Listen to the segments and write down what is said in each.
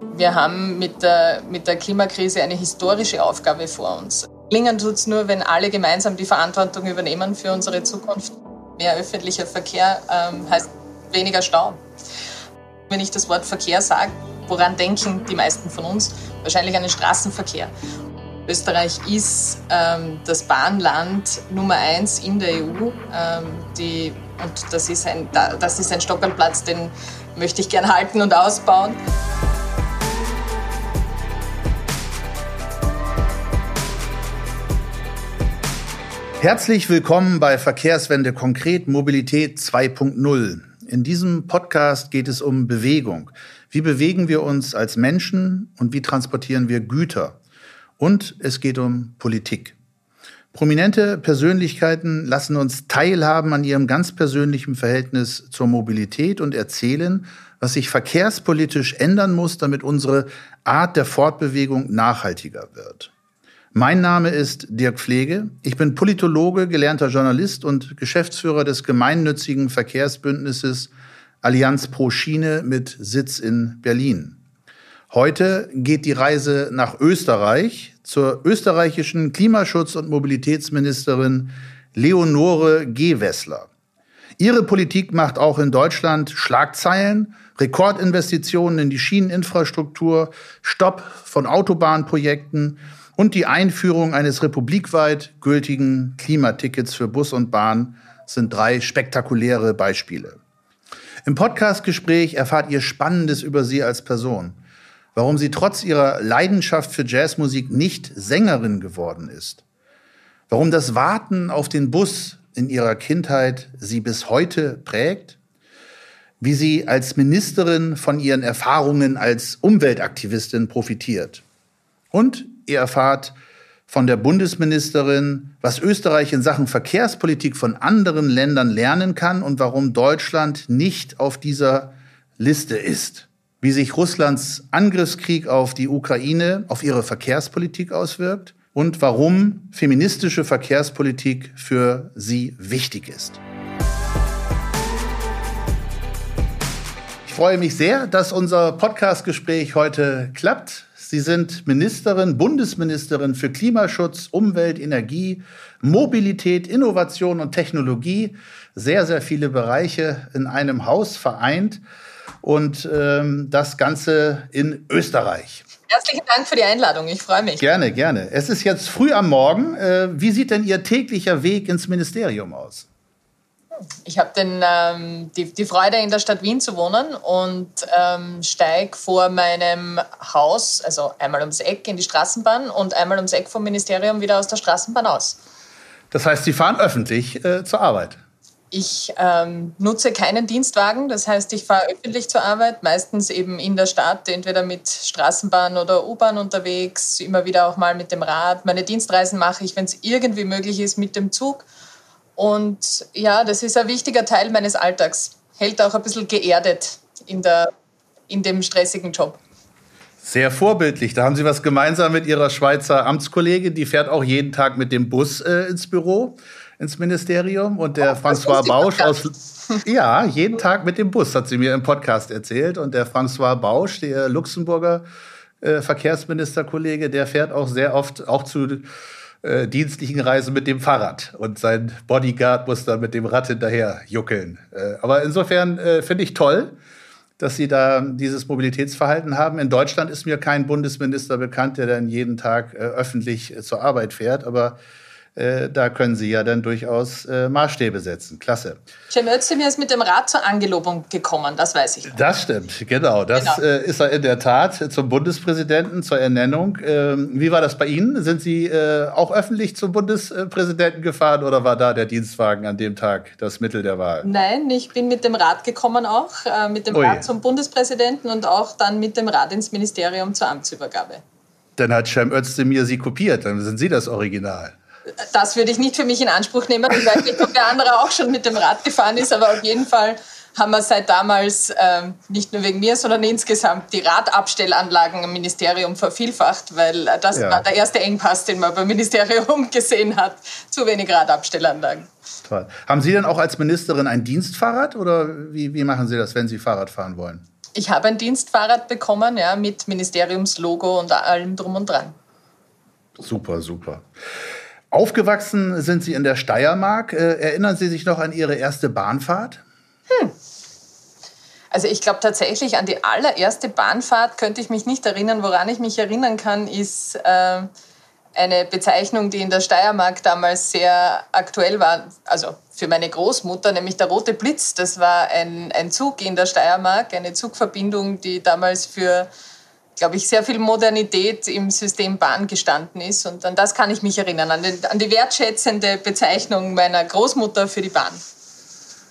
Wir haben mit der, mit der Klimakrise eine historische Aufgabe vor uns. Klingen tut es nur, wenn alle gemeinsam die Verantwortung übernehmen für unsere Zukunft. Mehr öffentlicher Verkehr ähm, heißt weniger Stau. Wenn ich das Wort Verkehr sage, woran denken die meisten von uns? Wahrscheinlich an den Straßenverkehr. Österreich ist ähm, das Bahnland Nummer eins in der EU. Ähm, die, und das ist, ein, das ist ein Stockerplatz, den möchte ich gern halten und ausbauen. Herzlich willkommen bei Verkehrswende konkret Mobilität 2.0. In diesem Podcast geht es um Bewegung. Wie bewegen wir uns als Menschen und wie transportieren wir Güter? Und es geht um Politik. Prominente Persönlichkeiten lassen uns teilhaben an ihrem ganz persönlichen Verhältnis zur Mobilität und erzählen, was sich verkehrspolitisch ändern muss, damit unsere Art der Fortbewegung nachhaltiger wird. Mein Name ist Dirk Pflege. Ich bin Politologe, gelernter Journalist und Geschäftsführer des gemeinnützigen Verkehrsbündnisses Allianz pro Schiene mit Sitz in Berlin. Heute geht die Reise nach Österreich zur österreichischen Klimaschutz- und Mobilitätsministerin Leonore Gewessler. Ihre Politik macht auch in Deutschland Schlagzeilen, Rekordinvestitionen in die Schieneninfrastruktur, Stopp von Autobahnprojekten und die Einführung eines republikweit gültigen Klimatickets für Bus und Bahn sind drei spektakuläre Beispiele. Im Podcastgespräch erfahrt ihr Spannendes über sie als Person, warum sie trotz ihrer Leidenschaft für Jazzmusik nicht Sängerin geworden ist, warum das Warten auf den Bus in ihrer Kindheit sie bis heute prägt, wie sie als Ministerin von ihren Erfahrungen als Umweltaktivistin profitiert. Und Ihr erfahrt von der Bundesministerin, was Österreich in Sachen Verkehrspolitik von anderen Ländern lernen kann und warum Deutschland nicht auf dieser Liste ist. Wie sich Russlands Angriffskrieg auf die Ukraine auf ihre Verkehrspolitik auswirkt und warum feministische Verkehrspolitik für sie wichtig ist. Ich freue mich sehr, dass unser Podcastgespräch heute klappt. Sie sind Ministerin, Bundesministerin für Klimaschutz, Umwelt, Energie, Mobilität, Innovation und Technologie. Sehr, sehr viele Bereiche in einem Haus vereint und ähm, das Ganze in Österreich. Herzlichen Dank für die Einladung. Ich freue mich. Gerne, gerne. Es ist jetzt früh am Morgen. Äh, wie sieht denn Ihr täglicher Weg ins Ministerium aus? Ich habe ähm, die, die Freude, in der Stadt Wien zu wohnen und ähm, steige vor meinem Haus, also einmal ums Eck in die Straßenbahn und einmal ums Eck vom Ministerium wieder aus der Straßenbahn aus. Das heißt, Sie fahren öffentlich äh, zur Arbeit? Ich ähm, nutze keinen Dienstwagen, das heißt, ich fahre öffentlich zur Arbeit, meistens eben in der Stadt, entweder mit Straßenbahn oder U-Bahn unterwegs, immer wieder auch mal mit dem Rad. Meine Dienstreisen mache ich, wenn es irgendwie möglich ist, mit dem Zug. Und ja, das ist ein wichtiger Teil meines Alltags. Hält auch ein bisschen geerdet in, der, in dem stressigen Job. Sehr vorbildlich. Da haben Sie was gemeinsam mit Ihrer Schweizer Amtskollegin. Die fährt auch jeden Tag mit dem Bus äh, ins Büro, ins Ministerium. Und der oh, François Bausch aus. Ja, jeden Tag mit dem Bus, hat sie mir im Podcast erzählt. Und der François Bausch, der Luxemburger äh, Verkehrsministerkollege, der fährt auch sehr oft auch zu äh, dienstlichen Reise mit dem Fahrrad und sein Bodyguard muss dann mit dem Rad hinterher juckeln. Äh, aber insofern äh, finde ich toll, dass Sie da dieses Mobilitätsverhalten haben. In Deutschland ist mir kein Bundesminister bekannt, der dann jeden Tag äh, öffentlich äh, zur Arbeit fährt. Aber äh, da können Sie ja dann durchaus äh, Maßstäbe setzen. Klasse. Cem Özdemir ist mit dem Rat zur Angelobung gekommen, das weiß ich. Das stimmt, genau. Das genau. Äh, ist er in der Tat zum Bundespräsidenten, zur Ernennung. Ähm, wie war das bei Ihnen? Sind Sie äh, auch öffentlich zum Bundespräsidenten gefahren oder war da der Dienstwagen an dem Tag das Mittel der Wahl? Nein, ich bin mit dem Rat gekommen auch, äh, mit dem Ui. Rat zum Bundespräsidenten und auch dann mit dem Rat ins Ministerium zur Amtsübergabe. Dann hat Cem Özdemir Sie kopiert, dann sind Sie das Original das würde ich nicht für mich in Anspruch nehmen. Ich weiß nicht, ob der andere auch schon mit dem Rad gefahren ist, aber auf jeden Fall haben wir seit damals ähm, nicht nur wegen mir, sondern insgesamt die Radabstellanlagen im Ministerium vervielfacht, weil das ja. war der erste Engpass, den man beim Ministerium gesehen hat. Zu wenig Radabstellanlagen. Toll. Haben Sie denn auch als Ministerin ein Dienstfahrrad oder wie, wie machen Sie das, wenn Sie Fahrrad fahren wollen? Ich habe ein Dienstfahrrad bekommen, ja, mit Ministeriumslogo und allem drum und dran. Super, super. Aufgewachsen sind Sie in der Steiermark. Äh, erinnern Sie sich noch an Ihre erste Bahnfahrt? Hm. Also ich glaube tatsächlich an die allererste Bahnfahrt könnte ich mich nicht erinnern. Woran ich mich erinnern kann, ist äh, eine Bezeichnung, die in der Steiermark damals sehr aktuell war. Also für meine Großmutter, nämlich der Rote Blitz. Das war ein, ein Zug in der Steiermark, eine Zugverbindung, die damals für glaube ich, sehr viel Modernität im System Bahn gestanden ist. Und an das kann ich mich erinnern, an, den, an die wertschätzende Bezeichnung meiner Großmutter für die Bahn.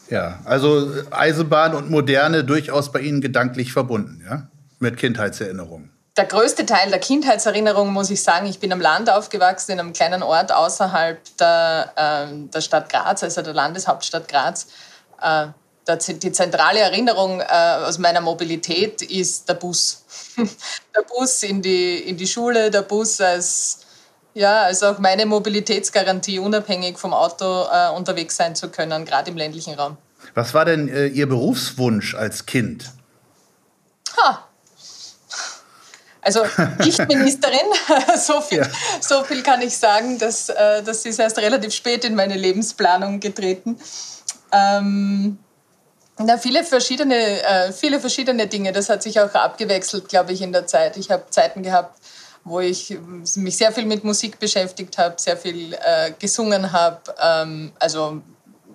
Ja, also Eisenbahn und Moderne durchaus bei Ihnen gedanklich verbunden, ja? Mit Kindheitserinnerungen. Der größte Teil der Kindheitserinnerung, muss ich sagen, ich bin am Land aufgewachsen, in einem kleinen Ort außerhalb der, äh, der Stadt Graz, also der Landeshauptstadt Graz. Äh, die zentrale Erinnerung äh, aus meiner Mobilität ist der Bus. der Bus in die, in die Schule, der Bus als, ja, als auch meine Mobilitätsgarantie, unabhängig vom Auto äh, unterwegs sein zu können, gerade im ländlichen Raum. Was war denn äh, Ihr Berufswunsch als Kind? Ha. Also nicht Ministerin, so, viel, ja. so viel kann ich sagen, dass, äh, das ist erst relativ spät in meine Lebensplanung getreten. Ähm, na, viele verschiedene, äh, viele verschiedene Dinge. Das hat sich auch abgewechselt, glaube ich, in der Zeit. Ich habe Zeiten gehabt, wo ich mich sehr viel mit Musik beschäftigt habe, sehr viel äh, gesungen habe. Ähm, also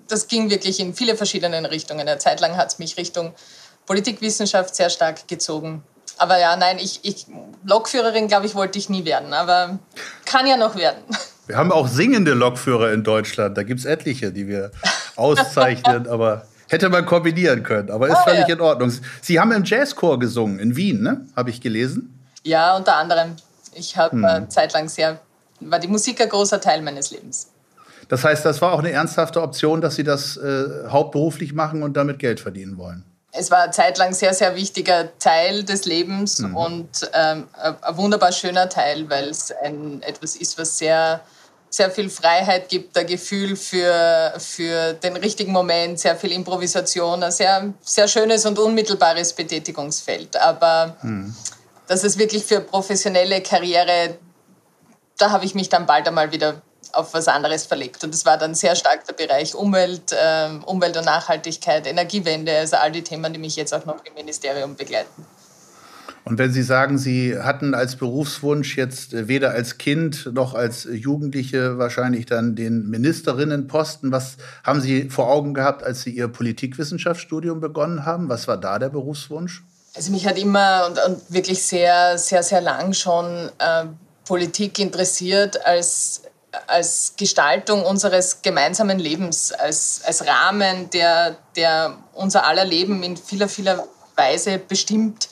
das ging wirklich in viele verschiedene Richtungen. Eine Zeit lang hat es mich Richtung Politikwissenschaft sehr stark gezogen. Aber ja, nein, ich, ich Lokführerin, glaube ich, wollte ich nie werden. Aber kann ja noch werden. Wir haben auch singende Lokführer in Deutschland. Da gibt es etliche, die wir auszeichnen. aber Hätte man kombinieren können, aber ist oh, völlig ja. in Ordnung. Sie haben im Jazzchor gesungen in Wien, ne? Habe ich gelesen. Ja, unter anderem. Ich habe hm. äh, zeitlang sehr, war die Musik ein großer Teil meines Lebens. Das heißt, das war auch eine ernsthafte Option, dass Sie das äh, hauptberuflich machen und damit Geld verdienen wollen. Es war zeitlang sehr, sehr wichtiger Teil des Lebens mhm. und ähm, ein wunderbar schöner Teil, weil es ein, etwas ist, was sehr sehr viel Freiheit gibt, ein Gefühl für, für den richtigen Moment, sehr viel Improvisation, ein sehr, sehr schönes und unmittelbares Betätigungsfeld. Aber hm. dass es wirklich für professionelle Karriere, da habe ich mich dann bald einmal wieder auf was anderes verlegt. Und es war dann sehr stark der Bereich Umwelt, äh, Umwelt und Nachhaltigkeit, Energiewende, also all die Themen, die mich jetzt auch noch im Ministerium begleiten. Und wenn Sie sagen, Sie hatten als Berufswunsch jetzt äh, weder als Kind noch als Jugendliche wahrscheinlich dann den Ministerinnenposten, was haben Sie vor Augen gehabt, als Sie Ihr Politikwissenschaftsstudium begonnen haben? Was war da der Berufswunsch? Also mich hat immer und, und wirklich sehr, sehr, sehr lang schon äh, Politik interessiert als, als Gestaltung unseres gemeinsamen Lebens, als, als Rahmen, der, der unser aller Leben in vieler, vieler Weise bestimmt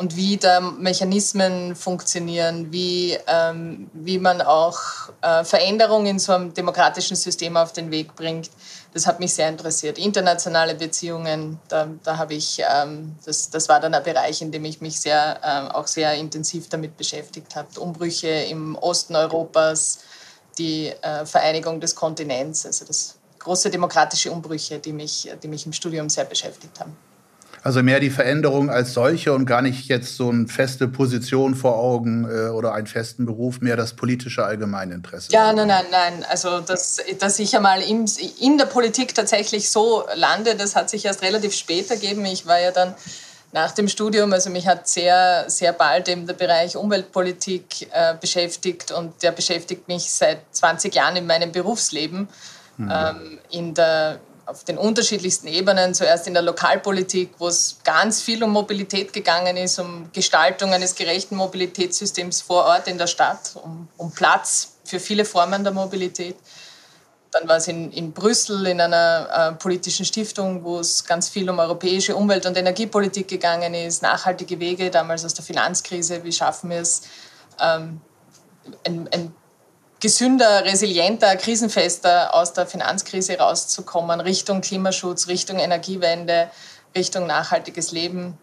und wie da Mechanismen funktionieren, wie, ähm, wie man auch äh, Veränderungen in so einem demokratischen System auf den Weg bringt. Das hat mich sehr interessiert. Internationale Beziehungen, da, da habe ich, ähm, das, das war dann ein Bereich, in dem ich mich sehr, äh, auch sehr intensiv damit beschäftigt habe. Umbrüche im Osten Europas, die äh, Vereinigung des Kontinents, also das große demokratische Umbrüche, die mich, die mich im Studium sehr beschäftigt haben. Also mehr die Veränderung als solche und gar nicht jetzt so eine feste Position vor Augen äh, oder einen festen Beruf, mehr das politische Allgemeininteresse. Ja, nein, nein, nein. Also, dass, dass ich einmal in, in der Politik tatsächlich so lande, das hat sich erst relativ spät ergeben. Ich war ja dann nach dem Studium, also mich hat sehr, sehr bald eben der Bereich Umweltpolitik äh, beschäftigt und der beschäftigt mich seit 20 Jahren in meinem Berufsleben. Mhm. Ähm, in der auf den unterschiedlichsten Ebenen, zuerst in der Lokalpolitik, wo es ganz viel um Mobilität gegangen ist, um Gestaltung eines gerechten Mobilitätssystems vor Ort in der Stadt, um, um Platz für viele Formen der Mobilität. Dann war es in, in Brüssel in einer äh, politischen Stiftung, wo es ganz viel um europäische Umwelt- und Energiepolitik gegangen ist, nachhaltige Wege, damals aus der Finanzkrise, wie schaffen wir es, ähm, ein, ein gesünder, resilienter, krisenfester aus der Finanzkrise rauszukommen, Richtung Klimaschutz, Richtung Energiewende, Richtung nachhaltiges Leben.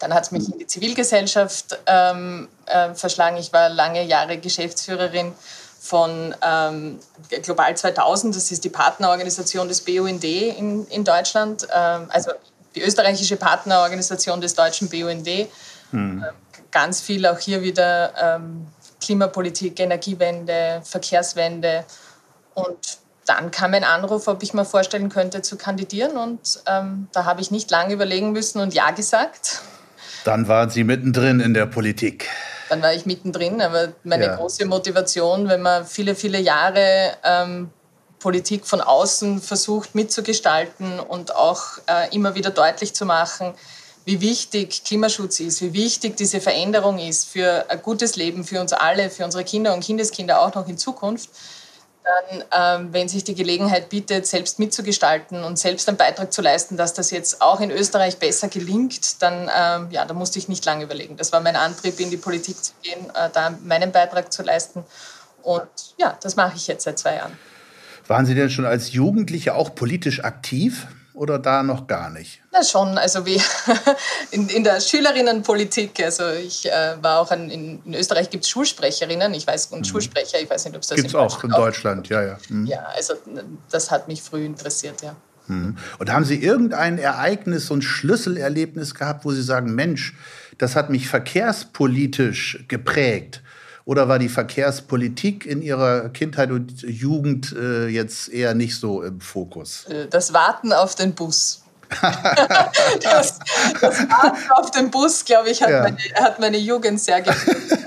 Dann hat es mich in die Zivilgesellschaft ähm, äh, verschlagen. Ich war lange Jahre Geschäftsführerin von ähm, Global 2000, das ist die Partnerorganisation des BUND in, in Deutschland. Ähm, also die österreichische Partnerorganisation des deutschen BUND. Hm. Ganz viel auch hier wieder ähm, Klimapolitik, Energiewende, Verkehrswende. Und dann kam ein Anruf, ob ich mir vorstellen könnte, zu kandidieren. Und ähm, da habe ich nicht lange überlegen müssen und Ja gesagt. Dann waren Sie mittendrin in der Politik. Dann war ich mittendrin, aber meine ja. große Motivation, wenn man viele, viele Jahre ähm, Politik von außen versucht mitzugestalten und auch äh, immer wieder deutlich zu machen, wie wichtig Klimaschutz ist, wie wichtig diese Veränderung ist für ein gutes Leben für uns alle, für unsere Kinder und Kindeskinder auch noch in Zukunft, dann, ähm, wenn sich die Gelegenheit bietet, selbst mitzugestalten und selbst einen Beitrag zu leisten, dass das jetzt auch in Österreich besser gelingt, dann ähm, ja, da musste ich nicht lange überlegen. Das war mein Antrieb, in die Politik zu gehen, äh, da meinen Beitrag zu leisten. Und ja, das mache ich jetzt seit zwei Jahren. Waren Sie denn schon als Jugendliche auch politisch aktiv? Oder da noch gar nicht? Na schon, also wie in, in der Schülerinnenpolitik. Also ich äh, war auch an, in, in, Österreich gibt es Schulsprecherinnen, ich weiß, und mhm. Schulsprecher, ich weiß nicht, ob es das gibt. es auch in Deutschland, ja, ja. Mhm. Ja, also das hat mich früh interessiert, ja. Mhm. Und haben Sie irgendein Ereignis, so ein Schlüsselerlebnis gehabt, wo Sie sagen, Mensch, das hat mich verkehrspolitisch geprägt? Oder war die Verkehrspolitik in Ihrer Kindheit und Jugend äh, jetzt eher nicht so im Fokus? Äh, das Warten auf den Bus. das, das, Warten auf den Bus, glaube ich, hat, ja. meine, hat meine Jugend sehr geprägt.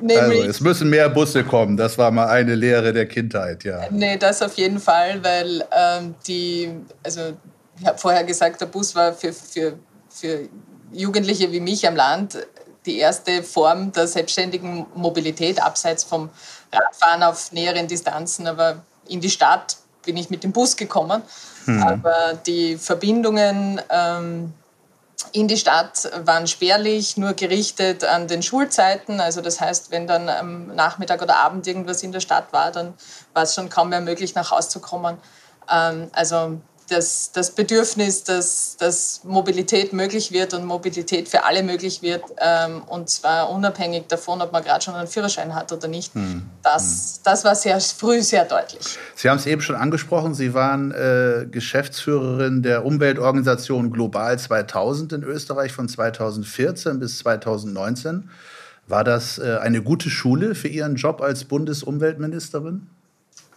also, es müssen mehr Busse kommen. Das war mal eine Lehre der Kindheit, ja. Nee, das auf jeden Fall, weil ähm, die, also ich habe vorher gesagt, der Bus war für, für, für Jugendliche wie mich am Land die erste Form der selbstständigen Mobilität, abseits vom Radfahren auf näheren Distanzen. Aber in die Stadt bin ich mit dem Bus gekommen. Mhm. Aber die Verbindungen ähm, in die Stadt waren spärlich, nur gerichtet an den Schulzeiten. Also das heißt, wenn dann am Nachmittag oder Abend irgendwas in der Stadt war, dann war es schon kaum mehr möglich, nach Hause zu kommen. Ähm, also das, das Bedürfnis, dass, dass Mobilität möglich wird und Mobilität für alle möglich wird, ähm, und zwar unabhängig davon, ob man gerade schon einen Führerschein hat oder nicht, hm. das, das war sehr früh sehr deutlich. Sie haben es eben schon angesprochen, Sie waren äh, Geschäftsführerin der Umweltorganisation Global 2000 in Österreich von 2014 bis 2019. War das äh, eine gute Schule für Ihren Job als Bundesumweltministerin?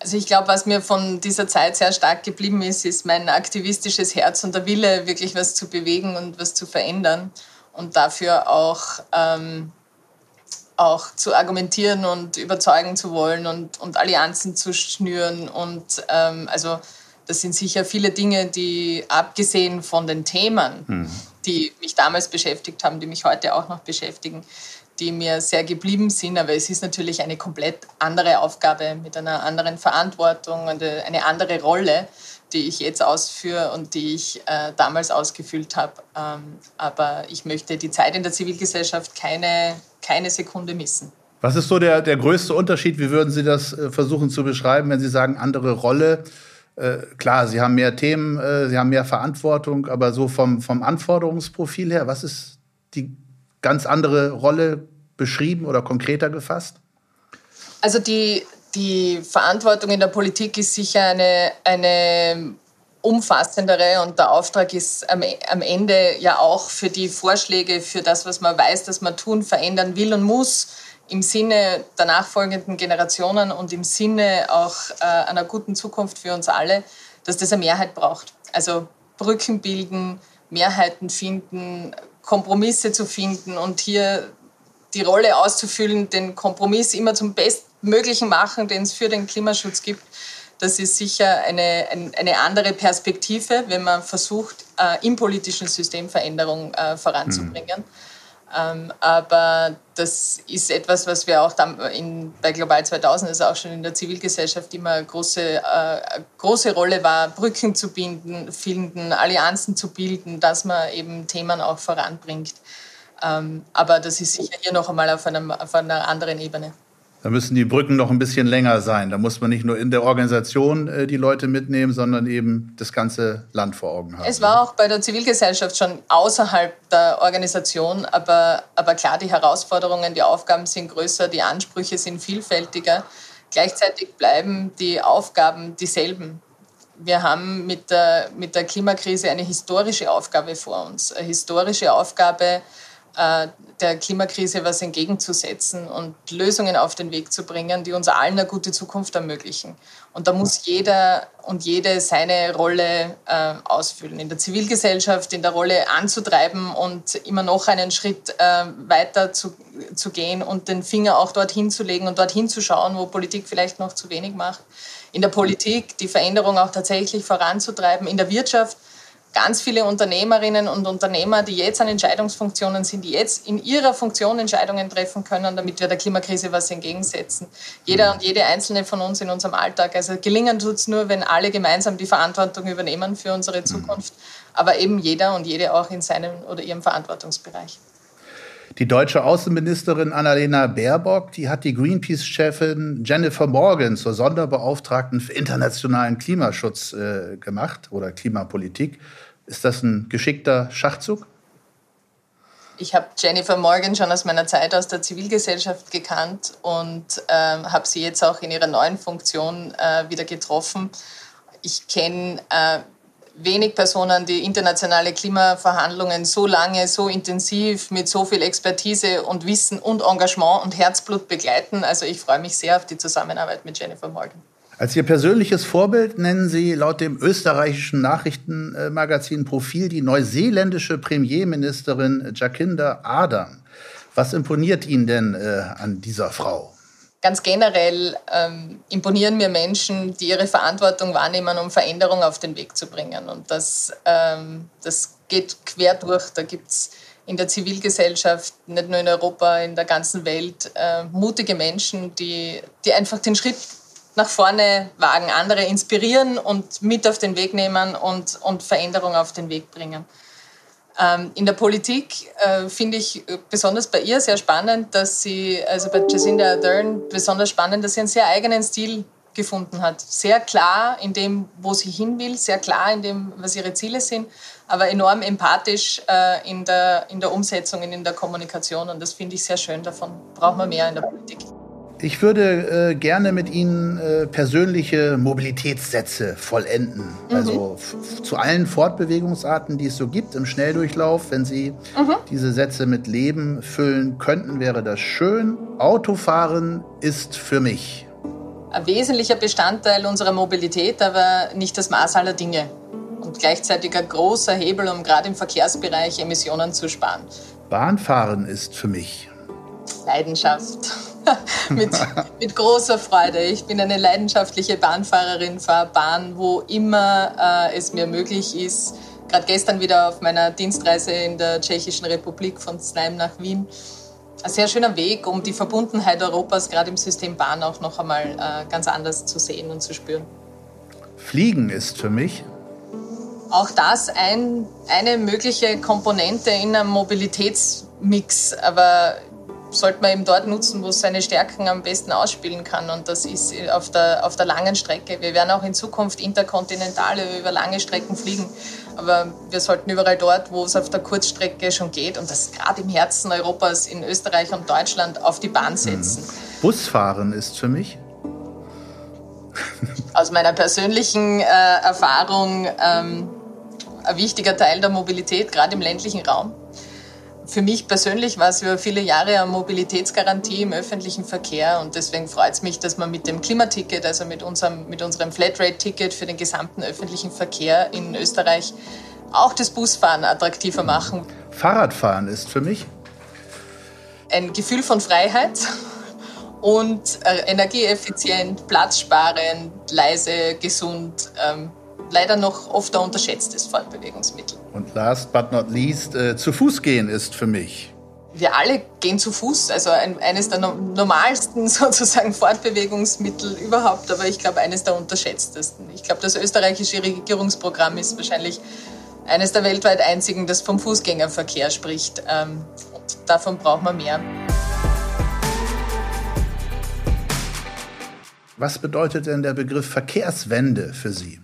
Also ich glaube, was mir von dieser Zeit sehr stark geblieben ist, ist mein aktivistisches Herz und der Wille, wirklich was zu bewegen und was zu verändern und dafür auch, ähm, auch zu argumentieren und überzeugen zu wollen und, und Allianzen zu schnüren. Und ähm, also das sind sicher viele Dinge, die abgesehen von den Themen, hm. die mich damals beschäftigt haben, die mich heute auch noch beschäftigen, die mir sehr geblieben sind. Aber es ist natürlich eine komplett andere Aufgabe mit einer anderen Verantwortung und äh, eine andere Rolle, die ich jetzt ausführe und die ich äh, damals ausgefüllt habe. Ähm, aber ich möchte die Zeit in der Zivilgesellschaft keine, keine Sekunde missen. Was ist so der, der größte Unterschied? Wie würden Sie das äh, versuchen zu beschreiben, wenn Sie sagen, andere Rolle? Äh, klar, Sie haben mehr Themen, äh, Sie haben mehr Verantwortung, aber so vom, vom Anforderungsprofil her, was ist die ganz andere Rolle beschrieben oder konkreter gefasst? Also die, die Verantwortung in der Politik ist sicher eine, eine umfassendere und der Auftrag ist am, am Ende ja auch für die Vorschläge, für das, was man weiß, dass man tun, verändern will und muss, im Sinne der nachfolgenden Generationen und im Sinne auch äh, einer guten Zukunft für uns alle, dass das eine Mehrheit braucht. Also Brücken bilden, Mehrheiten finden, Kompromisse zu finden und hier die Rolle auszufüllen, den Kompromiss immer zum Bestmöglichen machen, den es für den Klimaschutz gibt. Das ist sicher eine, eine andere Perspektive, wenn man versucht, äh, im politischen System Veränderung äh, voranzubringen. Mhm. Ähm, aber das ist etwas, was wir auch in, bei Global 2000, also auch schon in der Zivilgesellschaft immer eine große, äh, große Rolle war, Brücken zu binden, finden, Allianzen zu bilden, dass man eben Themen auch voranbringt. Ähm, aber das ist sicher hier noch einmal auf, einem, auf einer anderen Ebene. Da müssen die Brücken noch ein bisschen länger sein. Da muss man nicht nur in der Organisation äh, die Leute mitnehmen, sondern eben das ganze Land vor Augen haben. Es war auch bei der Zivilgesellschaft schon außerhalb der Organisation, aber, aber klar, die Herausforderungen, die Aufgaben sind größer, die Ansprüche sind vielfältiger. Gleichzeitig bleiben die Aufgaben dieselben. wir haben mit der, mit der Klimakrise eine historische Aufgabe vor uns. Eine historische Aufgabe, der Klimakrise was entgegenzusetzen und Lösungen auf den Weg zu bringen, die uns allen eine gute Zukunft ermöglichen. Und da muss jeder und jede seine Rolle äh, ausfüllen. In der Zivilgesellschaft, in der Rolle anzutreiben und immer noch einen Schritt äh, weiter zu, zu gehen und den Finger auch dorthin zu legen und dorthin zu schauen, wo Politik vielleicht noch zu wenig macht. In der Politik die Veränderung auch tatsächlich voranzutreiben. In der Wirtschaft ganz viele Unternehmerinnen und Unternehmer, die jetzt an Entscheidungsfunktionen sind, die jetzt in ihrer Funktion Entscheidungen treffen können, damit wir der Klimakrise was entgegensetzen. Jeder und jede einzelne von uns in unserem Alltag. Also gelingen tut es nur, wenn alle gemeinsam die Verantwortung übernehmen für unsere Zukunft, aber eben jeder und jede auch in seinem oder ihrem Verantwortungsbereich. Die deutsche Außenministerin Annalena Baerbock, die hat die Greenpeace-Chefin Jennifer Morgan zur Sonderbeauftragten für internationalen Klimaschutz äh, gemacht oder Klimapolitik. Ist das ein geschickter Schachzug? Ich habe Jennifer Morgan schon aus meiner Zeit aus der Zivilgesellschaft gekannt und äh, habe sie jetzt auch in ihrer neuen Funktion äh, wieder getroffen. Ich kenne äh, wenig Personen, die internationale Klimaverhandlungen so lange, so intensiv, mit so viel Expertise und Wissen und Engagement und Herzblut begleiten. Also ich freue mich sehr auf die Zusammenarbeit mit Jennifer Morgan. Als Ihr persönliches Vorbild nennen Sie laut dem österreichischen Nachrichtenmagazin Profil die neuseeländische Premierministerin Jacinda Ardern. Was imponiert Ihnen denn äh, an dieser Frau? Ganz generell ähm, imponieren mir Menschen, die ihre Verantwortung wahrnehmen, um Veränderung auf den Weg zu bringen. Und das, ähm, das geht quer durch. Da gibt es in der Zivilgesellschaft, nicht nur in Europa, in der ganzen Welt, äh, mutige Menschen, die, die einfach den Schritt nach vorne wagen, andere inspirieren und mit auf den Weg nehmen und, und Veränderung auf den Weg bringen. Ähm, in der Politik äh, finde ich äh, besonders bei ihr sehr spannend, dass sie, also bei Jacinda Ardern besonders spannend, dass sie einen sehr eigenen Stil gefunden hat. Sehr klar in dem, wo sie hin will, sehr klar in dem, was ihre Ziele sind, aber enorm empathisch äh, in, der, in der Umsetzung und in der Kommunikation. Und das finde ich sehr schön. Davon braucht man mehr in der Politik. Ich würde äh, gerne mit Ihnen äh, persönliche Mobilitätssätze vollenden. Mhm. Also zu allen Fortbewegungsarten, die es so gibt im Schnelldurchlauf. Wenn Sie mhm. diese Sätze mit Leben füllen könnten, wäre das schön. Autofahren ist für mich. Ein wesentlicher Bestandteil unserer Mobilität, aber nicht das Maß aller Dinge. Und gleichzeitig ein großer Hebel, um gerade im Verkehrsbereich Emissionen zu sparen. Bahnfahren ist für mich. Leidenschaft. mit, mit großer Freude. Ich bin eine leidenschaftliche Bahnfahrerin, fahre Bahn, wo immer äh, es mir möglich ist. Gerade gestern wieder auf meiner Dienstreise in der Tschechischen Republik von Znaim nach Wien. Ein sehr schöner Weg, um die Verbundenheit Europas gerade im System Bahn auch noch einmal äh, ganz anders zu sehen und zu spüren. Fliegen ist für mich auch das ein, eine mögliche Komponente in einem Mobilitätsmix. Aber sollte man eben dort nutzen, wo es seine Stärken am besten ausspielen kann. Und das ist auf der, auf der langen Strecke. Wir werden auch in Zukunft interkontinentale über lange Strecken fliegen. Aber wir sollten überall dort, wo es auf der Kurzstrecke schon geht, und das gerade im Herzen Europas, in Österreich und Deutschland, auf die Bahn setzen. Mhm. Busfahren ist für mich? Aus meiner persönlichen äh, Erfahrung ähm, ein wichtiger Teil der Mobilität, gerade im ländlichen Raum. Für mich persönlich war es über viele Jahre eine Mobilitätsgarantie im öffentlichen Verkehr und deswegen freut es mich, dass man mit dem Klimaticket, also mit unserem, mit unserem Flatrate-Ticket für den gesamten öffentlichen Verkehr in Österreich auch das Busfahren attraktiver machen. Fahrradfahren ist für mich ein Gefühl von Freiheit und äh, energieeffizient, platzsparend, leise, gesund. Ähm, leider noch oft ein unterschätztes Fortbewegungsmittel. Und last but not least, äh, zu Fuß gehen ist für mich. Wir alle gehen zu Fuß, also ein, eines der no normalsten sozusagen Fortbewegungsmittel überhaupt, aber ich glaube eines der unterschätztesten. Ich glaube, das österreichische Regierungsprogramm ist wahrscheinlich eines der weltweit einzigen, das vom Fußgängerverkehr spricht. Ähm, und davon braucht man mehr. Was bedeutet denn der Begriff Verkehrswende für Sie?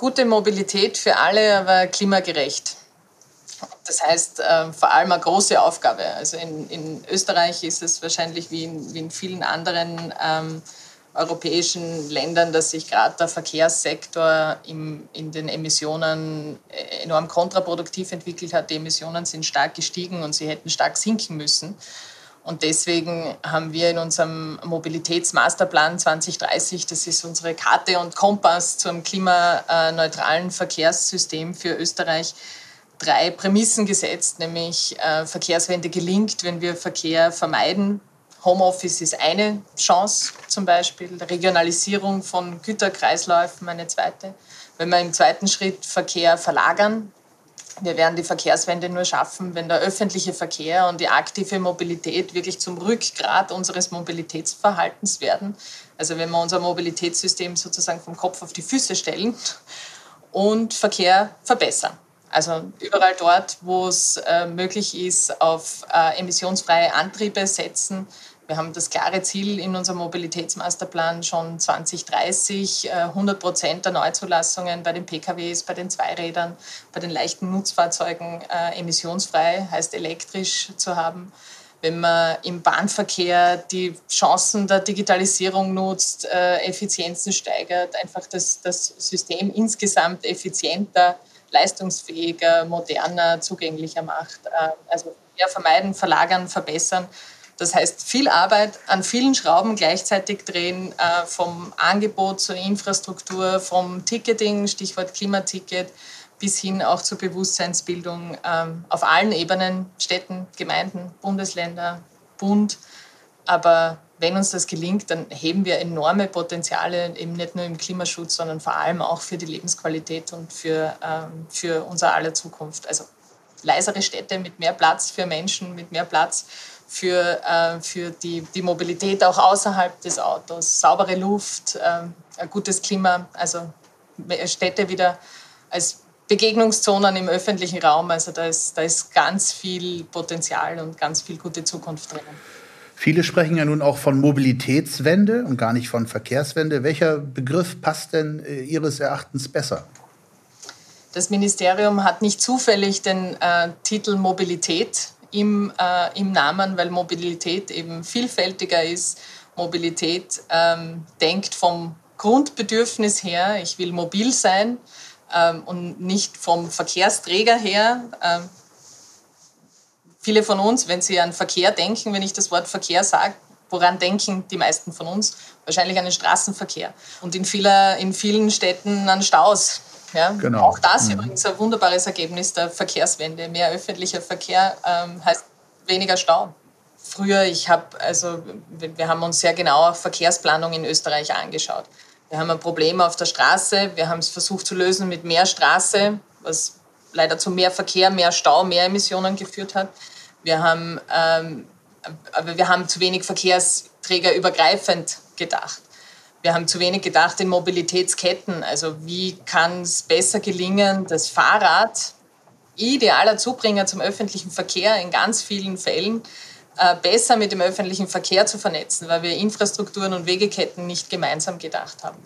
Gute Mobilität für alle, aber klimagerecht. Das heißt, äh, vor allem eine große Aufgabe. Also in, in Österreich ist es wahrscheinlich wie in, wie in vielen anderen ähm, europäischen Ländern, dass sich gerade der Verkehrssektor im, in den Emissionen äh, enorm kontraproduktiv entwickelt hat. Die Emissionen sind stark gestiegen und sie hätten stark sinken müssen. Und deswegen haben wir in unserem Mobilitätsmasterplan 2030, das ist unsere Karte und Kompass zum klimaneutralen Verkehrssystem für Österreich, drei Prämissen gesetzt, nämlich äh, Verkehrswende gelingt, wenn wir Verkehr vermeiden. Homeoffice ist eine Chance zum Beispiel, Regionalisierung von Güterkreisläufen eine zweite. Wenn wir im zweiten Schritt Verkehr verlagern, wir werden die Verkehrswende nur schaffen, wenn der öffentliche Verkehr und die aktive Mobilität wirklich zum Rückgrat unseres Mobilitätsverhaltens werden. Also wenn wir unser Mobilitätssystem sozusagen vom Kopf auf die Füße stellen und Verkehr verbessern. Also überall dort, wo es äh, möglich ist, auf äh, emissionsfreie Antriebe setzen. Wir haben das klare Ziel in unserem Mobilitätsmasterplan schon 2030, äh, 100 Prozent der Neuzulassungen bei den PKWs, bei den Zweirädern, bei den leichten Nutzfahrzeugen äh, emissionsfrei, heißt elektrisch zu haben wenn man im Bahnverkehr die Chancen der Digitalisierung nutzt, äh, Effizienzen steigert, einfach das, das System insgesamt effizienter leistungsfähiger, moderner, zugänglicher macht. Äh, also mehr vermeiden, verlagern, verbessern. Das heißt, viel Arbeit an vielen Schrauben gleichzeitig drehen, äh, vom Angebot zur Infrastruktur, vom Ticketing, Stichwort Klimaticket, bis hin auch zur Bewusstseinsbildung ähm, auf allen Ebenen, Städten, Gemeinden, Bundesländer, Bund. Aber wenn uns das gelingt, dann heben wir enorme Potenziale, eben nicht nur im Klimaschutz, sondern vor allem auch für die Lebensqualität und für, ähm, für unser aller Zukunft. Also leisere Städte mit mehr Platz für Menschen, mit mehr Platz für, äh, für die, die Mobilität auch außerhalb des Autos, saubere Luft, äh, ein gutes Klima, also Städte wieder als Begegnungszonen im öffentlichen Raum. Also da ist, da ist ganz viel Potenzial und ganz viel gute Zukunft drinnen. Viele sprechen ja nun auch von Mobilitätswende und gar nicht von Verkehrswende. Welcher Begriff passt denn äh, Ihres Erachtens besser? Das Ministerium hat nicht zufällig den äh, Titel Mobilität im, äh, im Namen, weil Mobilität eben vielfältiger ist. Mobilität ähm, denkt vom Grundbedürfnis her, ich will mobil sein ähm, und nicht vom Verkehrsträger her. Ähm, Viele von uns, wenn sie an Verkehr denken, wenn ich das Wort Verkehr sage, woran denken die meisten von uns? Wahrscheinlich an den Straßenverkehr und in, vieler, in vielen Städten an Staus. Ja? Genau. Auch das mhm. übrigens ein wunderbares Ergebnis der Verkehrswende. Mehr öffentlicher Verkehr ähm, heißt weniger Stau. Früher, ich habe, also wir haben uns sehr genau Verkehrsplanung in Österreich angeschaut. Wir haben ein Problem auf der Straße, wir haben es versucht zu lösen mit mehr Straße, was leider zu mehr Verkehr, mehr Stau, mehr Emissionen geführt hat. Wir haben, ähm, aber wir haben zu wenig Verkehrsträger übergreifend gedacht. Wir haben zu wenig gedacht in Mobilitätsketten. Also wie kann es besser gelingen, das Fahrrad, idealer Zubringer zum öffentlichen Verkehr in ganz vielen Fällen, äh, besser mit dem öffentlichen Verkehr zu vernetzen, weil wir Infrastrukturen und Wegeketten nicht gemeinsam gedacht haben.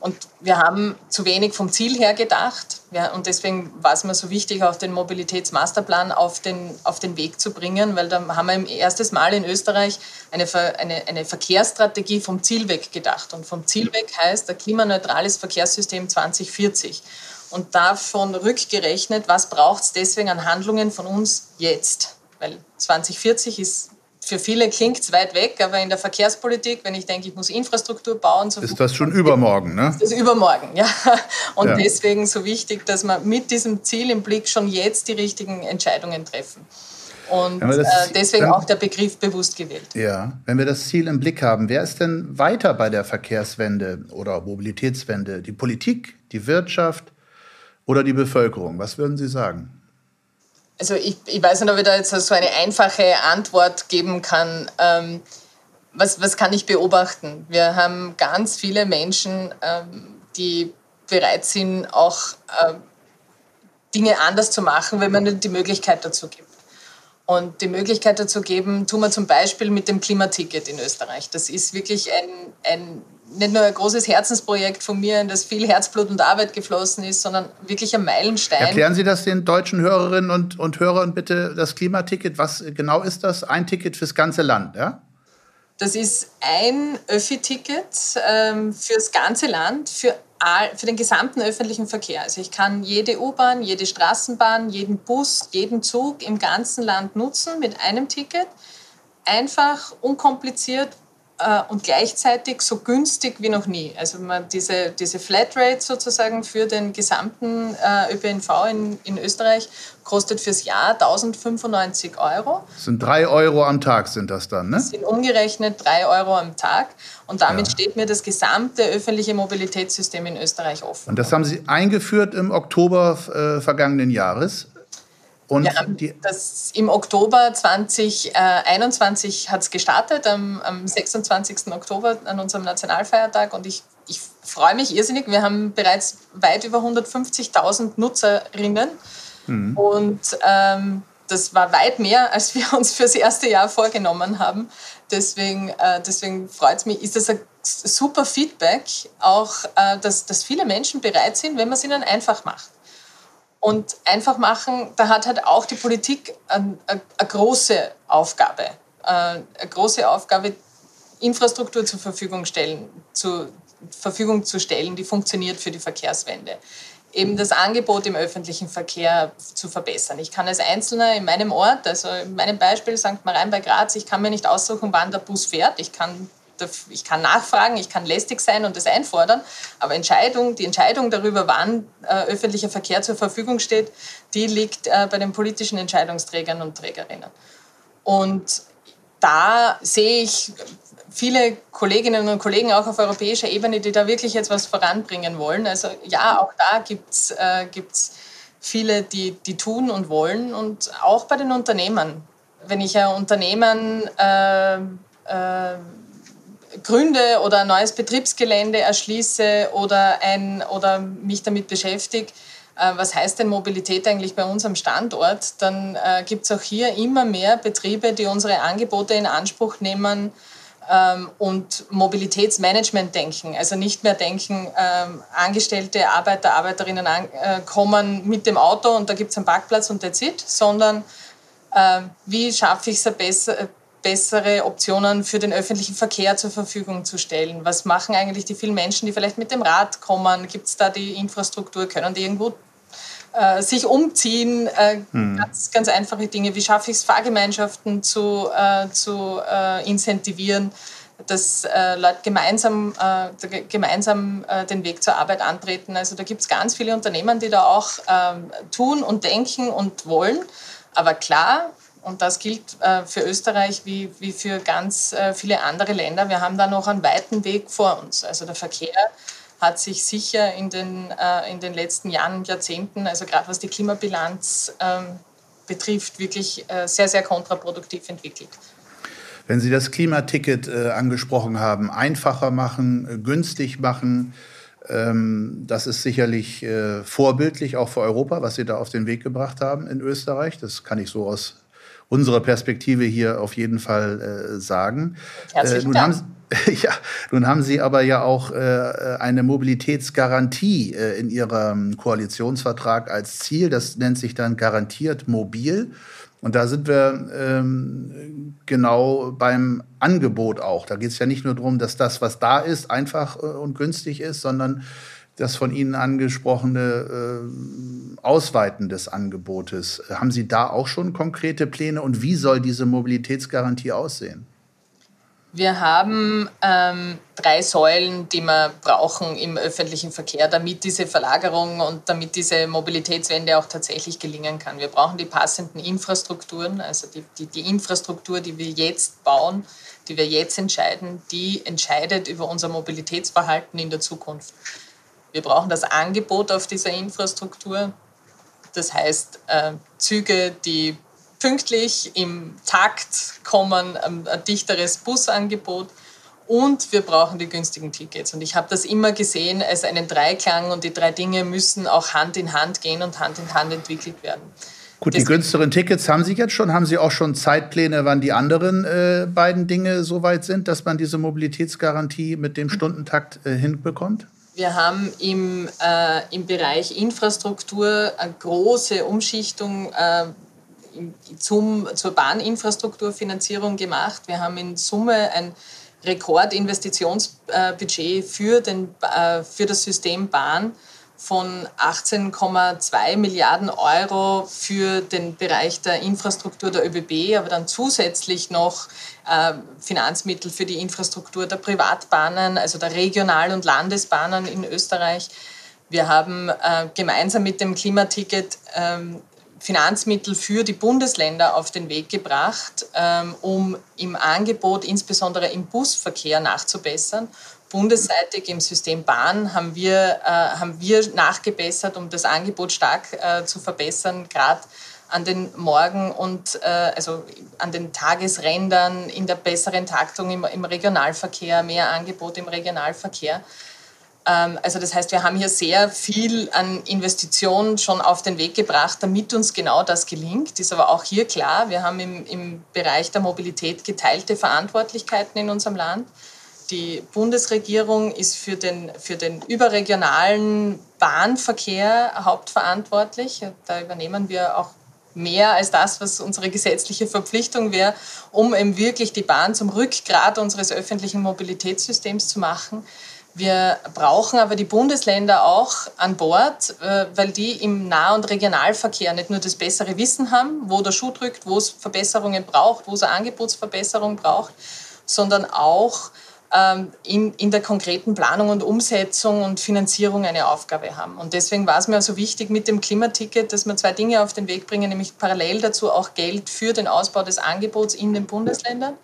Und wir haben zu wenig vom Ziel her gedacht. Ja, und deswegen war es mir so wichtig, auch den Mobilitätsmasterplan auf den, auf den Weg zu bringen, weil da haben wir im erstes Mal in Österreich eine, eine, eine Verkehrsstrategie vom Ziel weg gedacht. Und vom Ziel weg heißt ein klimaneutrales Verkehrssystem 2040. Und davon rückgerechnet, was braucht es deswegen an Handlungen von uns jetzt? Weil 2040 ist für viele klingt es weit weg, aber in der Verkehrspolitik, wenn ich denke, ich muss Infrastruktur bauen, so ist das schon übermorgen, ne? Ist das übermorgen, ja. Und ja. deswegen so wichtig, dass wir mit diesem Ziel im Blick schon jetzt die richtigen Entscheidungen treffen. Und äh, deswegen dann, auch der Begriff bewusst gewählt. Ja, wenn wir das Ziel im Blick haben, wer ist denn weiter bei der Verkehrswende oder Mobilitätswende? Die Politik, die Wirtschaft oder die Bevölkerung? Was würden Sie sagen? Also ich, ich weiß nicht, ob ich da jetzt so eine einfache Antwort geben kann. Ähm, was, was kann ich beobachten? Wir haben ganz viele Menschen, ähm, die bereit sind, auch äh, Dinge anders zu machen, wenn man die Möglichkeit dazu gibt. Und die Möglichkeit dazu geben, tun wir zum Beispiel mit dem Klimaticket in Österreich. Das ist wirklich ein, ein nicht nur ein großes Herzensprojekt von mir, in das viel Herzblut und Arbeit geflossen ist, sondern wirklich ein Meilenstein. Erklären Sie das den deutschen Hörerinnen und, und Hörern bitte, das Klimaticket. Was genau ist das? Ein Ticket fürs ganze Land, ja? Das ist ein Öffi-Ticket ähm, fürs ganze Land, für, all, für den gesamten öffentlichen Verkehr. Also ich kann jede U-Bahn, jede Straßenbahn, jeden Bus, jeden Zug im ganzen Land nutzen mit einem Ticket. Einfach, unkompliziert, und gleichzeitig so günstig wie noch nie. Also man diese, diese Flatrate sozusagen für den gesamten äh, ÖPNV in, in Österreich kostet fürs Jahr 1095 Euro. Das sind drei Euro am Tag sind das dann, ne? Das sind umgerechnet drei Euro am Tag. Und damit ja. steht mir das gesamte öffentliche Mobilitätssystem in Österreich offen. Und das haben Sie eingeführt im Oktober äh, vergangenen Jahres? Und ja, das im Oktober 2021 hat es gestartet, am, am 26. Oktober an unserem Nationalfeiertag. Und ich, ich freue mich irrsinnig. Wir haben bereits weit über 150.000 Nutzerinnen. Mhm. Und ähm, das war weit mehr, als wir uns fürs erste Jahr vorgenommen haben. Deswegen, äh, deswegen freut es mich, ist das ein super Feedback, auch äh, dass, dass viele Menschen bereit sind, wenn man es ihnen einfach macht. Und einfach machen, da hat halt auch die Politik eine, große Aufgabe. Äh, eine große Aufgabe, Infrastruktur zur Verfügung, stellen, zur Verfügung zu stellen, die funktioniert für die Verkehrswende. Eben das Angebot im öffentlichen Verkehr zu verbessern. Ich kann als Einzelner in meinem Ort, also in meinem Beispiel St. Marien bei Graz, ich kann mir nicht aussuchen, wann der Bus fährt. Ich kann ich kann nachfragen, ich kann lästig sein und das einfordern, aber Entscheidung, die Entscheidung darüber, wann äh, öffentlicher Verkehr zur Verfügung steht, die liegt äh, bei den politischen Entscheidungsträgern und Trägerinnen. Und da sehe ich viele Kolleginnen und Kollegen auch auf europäischer Ebene, die da wirklich jetzt was voranbringen wollen. Also ja, auch da gibt es äh, viele, die, die tun und wollen und auch bei den Unternehmen. Wenn ich ein Unternehmen äh, äh, gründe oder ein neues Betriebsgelände erschließe oder, ein, oder mich damit beschäftige, äh, was heißt denn Mobilität eigentlich bei uns am Standort, dann äh, gibt es auch hier immer mehr Betriebe, die unsere Angebote in Anspruch nehmen ähm, und Mobilitätsmanagement denken. Also nicht mehr denken, ähm, Angestellte, Arbeiter, Arbeiterinnen an, äh, kommen mit dem Auto und da gibt es einen Parkplatz und that's it, sondern äh, wie schaffe ich es besser, bessere Optionen für den öffentlichen Verkehr zur Verfügung zu stellen? Was machen eigentlich die vielen Menschen, die vielleicht mit dem Rad kommen? Gibt es da die Infrastruktur? Können die irgendwo äh, sich umziehen? Äh, hm. ganz, ganz einfache Dinge. Wie schaffe ich es, Fahrgemeinschaften zu, äh, zu äh, incentivieren? dass äh, Leute gemeinsam, äh, gemeinsam äh, den Weg zur Arbeit antreten. Also da gibt es ganz viele Unternehmen, die da auch ähm, tun und denken und wollen. Aber klar, und das gilt äh, für Österreich wie, wie für ganz äh, viele andere Länder. Wir haben da noch einen weiten Weg vor uns. Also der Verkehr hat sich sicher in den, äh, in den letzten Jahren und Jahrzehnten, also gerade was die Klimabilanz ähm, betrifft, wirklich sehr, sehr kontraproduktiv entwickelt. Wenn Sie das Klimaticket angesprochen haben, einfacher machen, günstig machen, ähm, das ist sicherlich vorbildlich auch für Europa, was Sie da auf den Weg gebracht haben in Österreich. Das kann ich so aus unserer Perspektive hier auf jeden Fall äh, sagen. Herzlichen äh, nun Dank. Haben, ja, nun haben Sie aber ja auch äh, eine Mobilitätsgarantie äh, in Ihrem Koalitionsvertrag als Ziel. Das nennt sich dann garantiert mobil. Und da sind wir ähm, genau beim Angebot auch. Da geht es ja nicht nur darum, dass das, was da ist, einfach äh, und günstig ist, sondern das von Ihnen angesprochene äh, Ausweiten des Angebotes. Haben Sie da auch schon konkrete Pläne und wie soll diese Mobilitätsgarantie aussehen? Wir haben ähm, drei Säulen, die wir brauchen im öffentlichen Verkehr, damit diese Verlagerung und damit diese Mobilitätswende auch tatsächlich gelingen kann. Wir brauchen die passenden Infrastrukturen, also die, die, die Infrastruktur, die wir jetzt bauen, die wir jetzt entscheiden, die entscheidet über unser Mobilitätsverhalten in der Zukunft. Wir brauchen das Angebot auf dieser Infrastruktur. Das heißt, äh, Züge, die pünktlich im Takt kommen, ein dichteres Busangebot und wir brauchen die günstigen Tickets. Und ich habe das immer gesehen als einen Dreiklang und die drei Dinge müssen auch Hand in Hand gehen und Hand in Hand entwickelt werden. Gut, die günstigeren Tickets haben Sie jetzt schon. Haben Sie auch schon Zeitpläne, wann die anderen äh, beiden Dinge so weit sind, dass man diese Mobilitätsgarantie mit dem Stundentakt äh, hinbekommt? Wir haben im, äh, im Bereich Infrastruktur eine große Umschichtung äh, zum, zur Bahninfrastrukturfinanzierung gemacht. Wir haben in Summe ein Rekordinvestitionsbudget für, den, äh, für das System Bahn von 18,2 Milliarden Euro für den Bereich der Infrastruktur der ÖBB, aber dann zusätzlich noch äh, Finanzmittel für die Infrastruktur der Privatbahnen, also der Regional- und Landesbahnen in Österreich. Wir haben äh, gemeinsam mit dem Klimaticket ähm, Finanzmittel für die Bundesländer auf den Weg gebracht, ähm, um im Angebot, insbesondere im Busverkehr, nachzubessern. Bundesseitig im System Bahn haben wir, äh, haben wir nachgebessert, um das Angebot stark äh, zu verbessern, gerade an den Morgen- und äh, also an den Tagesrändern, in der besseren Taktung im, im Regionalverkehr, mehr Angebot im Regionalverkehr. Ähm, also das heißt, wir haben hier sehr viel an Investitionen schon auf den Weg gebracht, damit uns genau das gelingt. Ist aber auch hier klar, wir haben im, im Bereich der Mobilität geteilte Verantwortlichkeiten in unserem Land. Die Bundesregierung ist für den, für den überregionalen Bahnverkehr hauptverantwortlich. Da übernehmen wir auch mehr als das, was unsere gesetzliche Verpflichtung wäre, um eben wirklich die Bahn zum Rückgrat unseres öffentlichen Mobilitätssystems zu machen. Wir brauchen aber die Bundesländer auch an Bord, äh, weil die im Nah- und Regionalverkehr nicht nur das bessere Wissen haben, wo der Schuh drückt, wo es Verbesserungen braucht, wo es eine Angebotsverbesserung braucht, sondern auch in, in der konkreten Planung und Umsetzung und Finanzierung eine Aufgabe haben. Und deswegen war es mir also wichtig mit dem Klimaticket, dass wir zwei Dinge auf den Weg bringen, nämlich parallel dazu auch Geld für den Ausbau des Angebots in den Bundesländern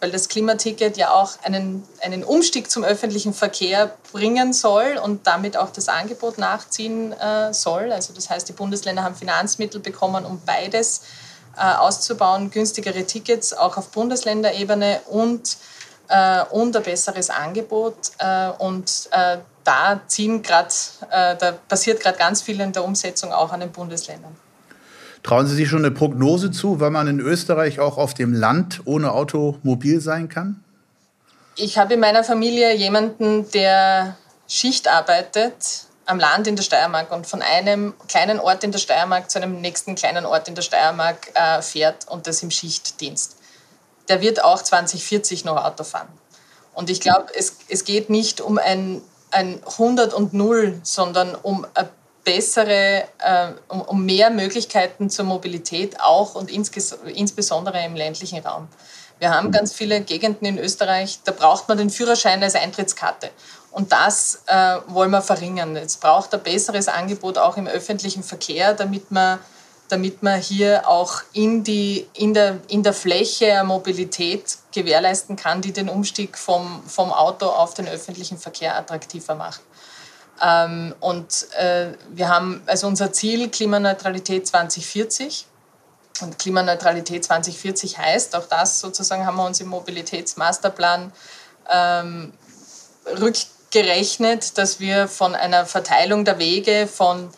weil das Klimaticket ja auch einen, einen Umstieg zum öffentlichen Verkehr bringen soll und damit auch das Angebot nachziehen äh, soll. Also das heißt, die Bundesländer haben Finanzmittel bekommen, um beides äh, auszubauen, günstigere Tickets auch auf Bundesländerebene und, äh, und ein besseres Angebot. Äh, und äh, da ziehen grad, äh, da passiert gerade ganz viel in der Umsetzung auch an den Bundesländern. Trauen Sie sich schon eine Prognose zu, wann man in Österreich auch auf dem Land ohne Auto mobil sein kann? Ich habe in meiner Familie jemanden, der Schicht arbeitet am Land in der Steiermark und von einem kleinen Ort in der Steiermark zu einem nächsten kleinen Ort in der Steiermark äh, fährt und das im Schichtdienst. Der wird auch 2040 noch Auto fahren. Und ich glaube, es, es geht nicht um ein, ein 100 und 0, sondern um ein bessere, äh, um, um, mehr Möglichkeiten zur Mobilität auch und insbesondere im ländlichen Raum. Wir haben ganz viele Gegenden in Österreich, da braucht man den Führerschein als Eintrittskarte. Und das äh, wollen wir verringern. Es braucht ein besseres Angebot auch im öffentlichen Verkehr, damit man, damit man hier auch in, die, in, der, in der Fläche Mobilität gewährleisten kann, die den Umstieg vom, vom Auto auf den öffentlichen Verkehr attraktiver macht. Ähm, und äh, wir haben also unser Ziel Klimaneutralität 2040. Und Klimaneutralität 2040 heißt, auch das sozusagen haben wir uns im Mobilitätsmasterplan ähm, rückgerechnet, dass wir von einer Verteilung der Wege von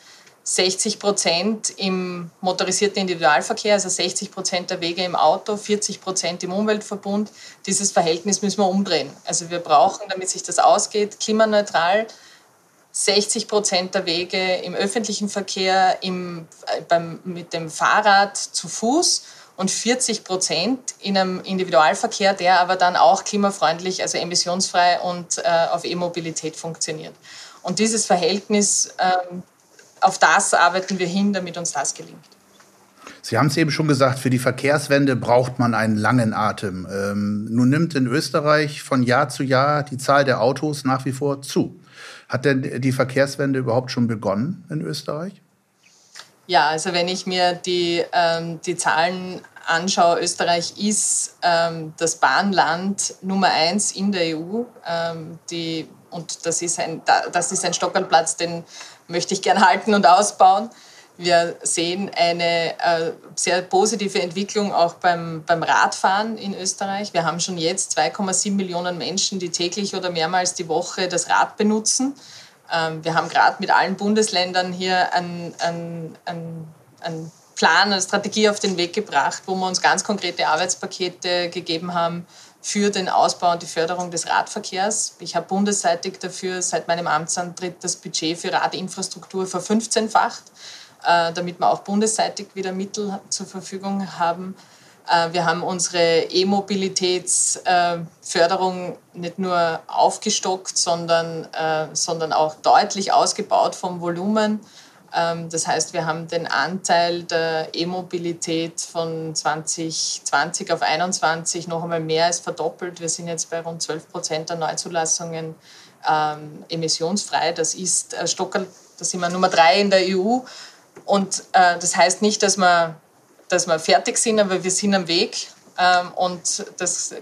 60 Prozent im motorisierten Individualverkehr, also 60 Prozent der Wege im Auto, 40 Prozent im Umweltverbund. Dieses Verhältnis müssen wir umdrehen. Also wir brauchen, damit sich das ausgeht, klimaneutral 60 Prozent der Wege im öffentlichen Verkehr im, äh, beim, mit dem Fahrrad zu Fuß und 40 Prozent in einem Individualverkehr, der aber dann auch klimafreundlich, also emissionsfrei und äh, auf E-Mobilität funktioniert. Und dieses Verhältnis, ähm, auf das arbeiten wir hin, damit uns das gelingt. Sie haben es eben schon gesagt, für die Verkehrswende braucht man einen langen Atem. Ähm, nun nimmt in Österreich von Jahr zu Jahr die Zahl der Autos nach wie vor zu. Hat denn die Verkehrswende überhaupt schon begonnen in Österreich? Ja, also wenn ich mir die, ähm, die Zahlen anschaue, Österreich ist ähm, das Bahnland Nummer eins in der EU. Ähm, die, und das ist ein, das ist ein Stockerplatz, den möchte ich gern halten und ausbauen. Wir sehen eine äh, sehr positive Entwicklung auch beim, beim Radfahren in Österreich. Wir haben schon jetzt 2,7 Millionen Menschen, die täglich oder mehrmals die Woche das Rad benutzen. Ähm, wir haben gerade mit allen Bundesländern hier einen, einen, einen Plan, eine Strategie auf den Weg gebracht, wo wir uns ganz konkrete Arbeitspakete gegeben haben für den Ausbau und die Förderung des Radverkehrs. Ich habe bundesseitig dafür seit meinem Amtsantritt das Budget für Radinfrastruktur verfünfzehnfacht äh, damit wir auch bundesseitig wieder Mittel zur Verfügung haben. Äh, wir haben unsere E-Mobilitätsförderung nicht nur aufgestockt, sondern, äh, sondern auch deutlich ausgebaut vom Volumen. Ähm, das heißt, wir haben den Anteil der E-Mobilität von 2020 auf 2021 noch einmal mehr als verdoppelt. Wir sind jetzt bei rund 12 Prozent der Neuzulassungen ähm, emissionsfrei. Das ist äh, Stockerl, da sind wir Nummer drei in der EU. Und äh, das heißt nicht, dass wir, dass wir fertig sind, aber wir sind am Weg. Ähm, und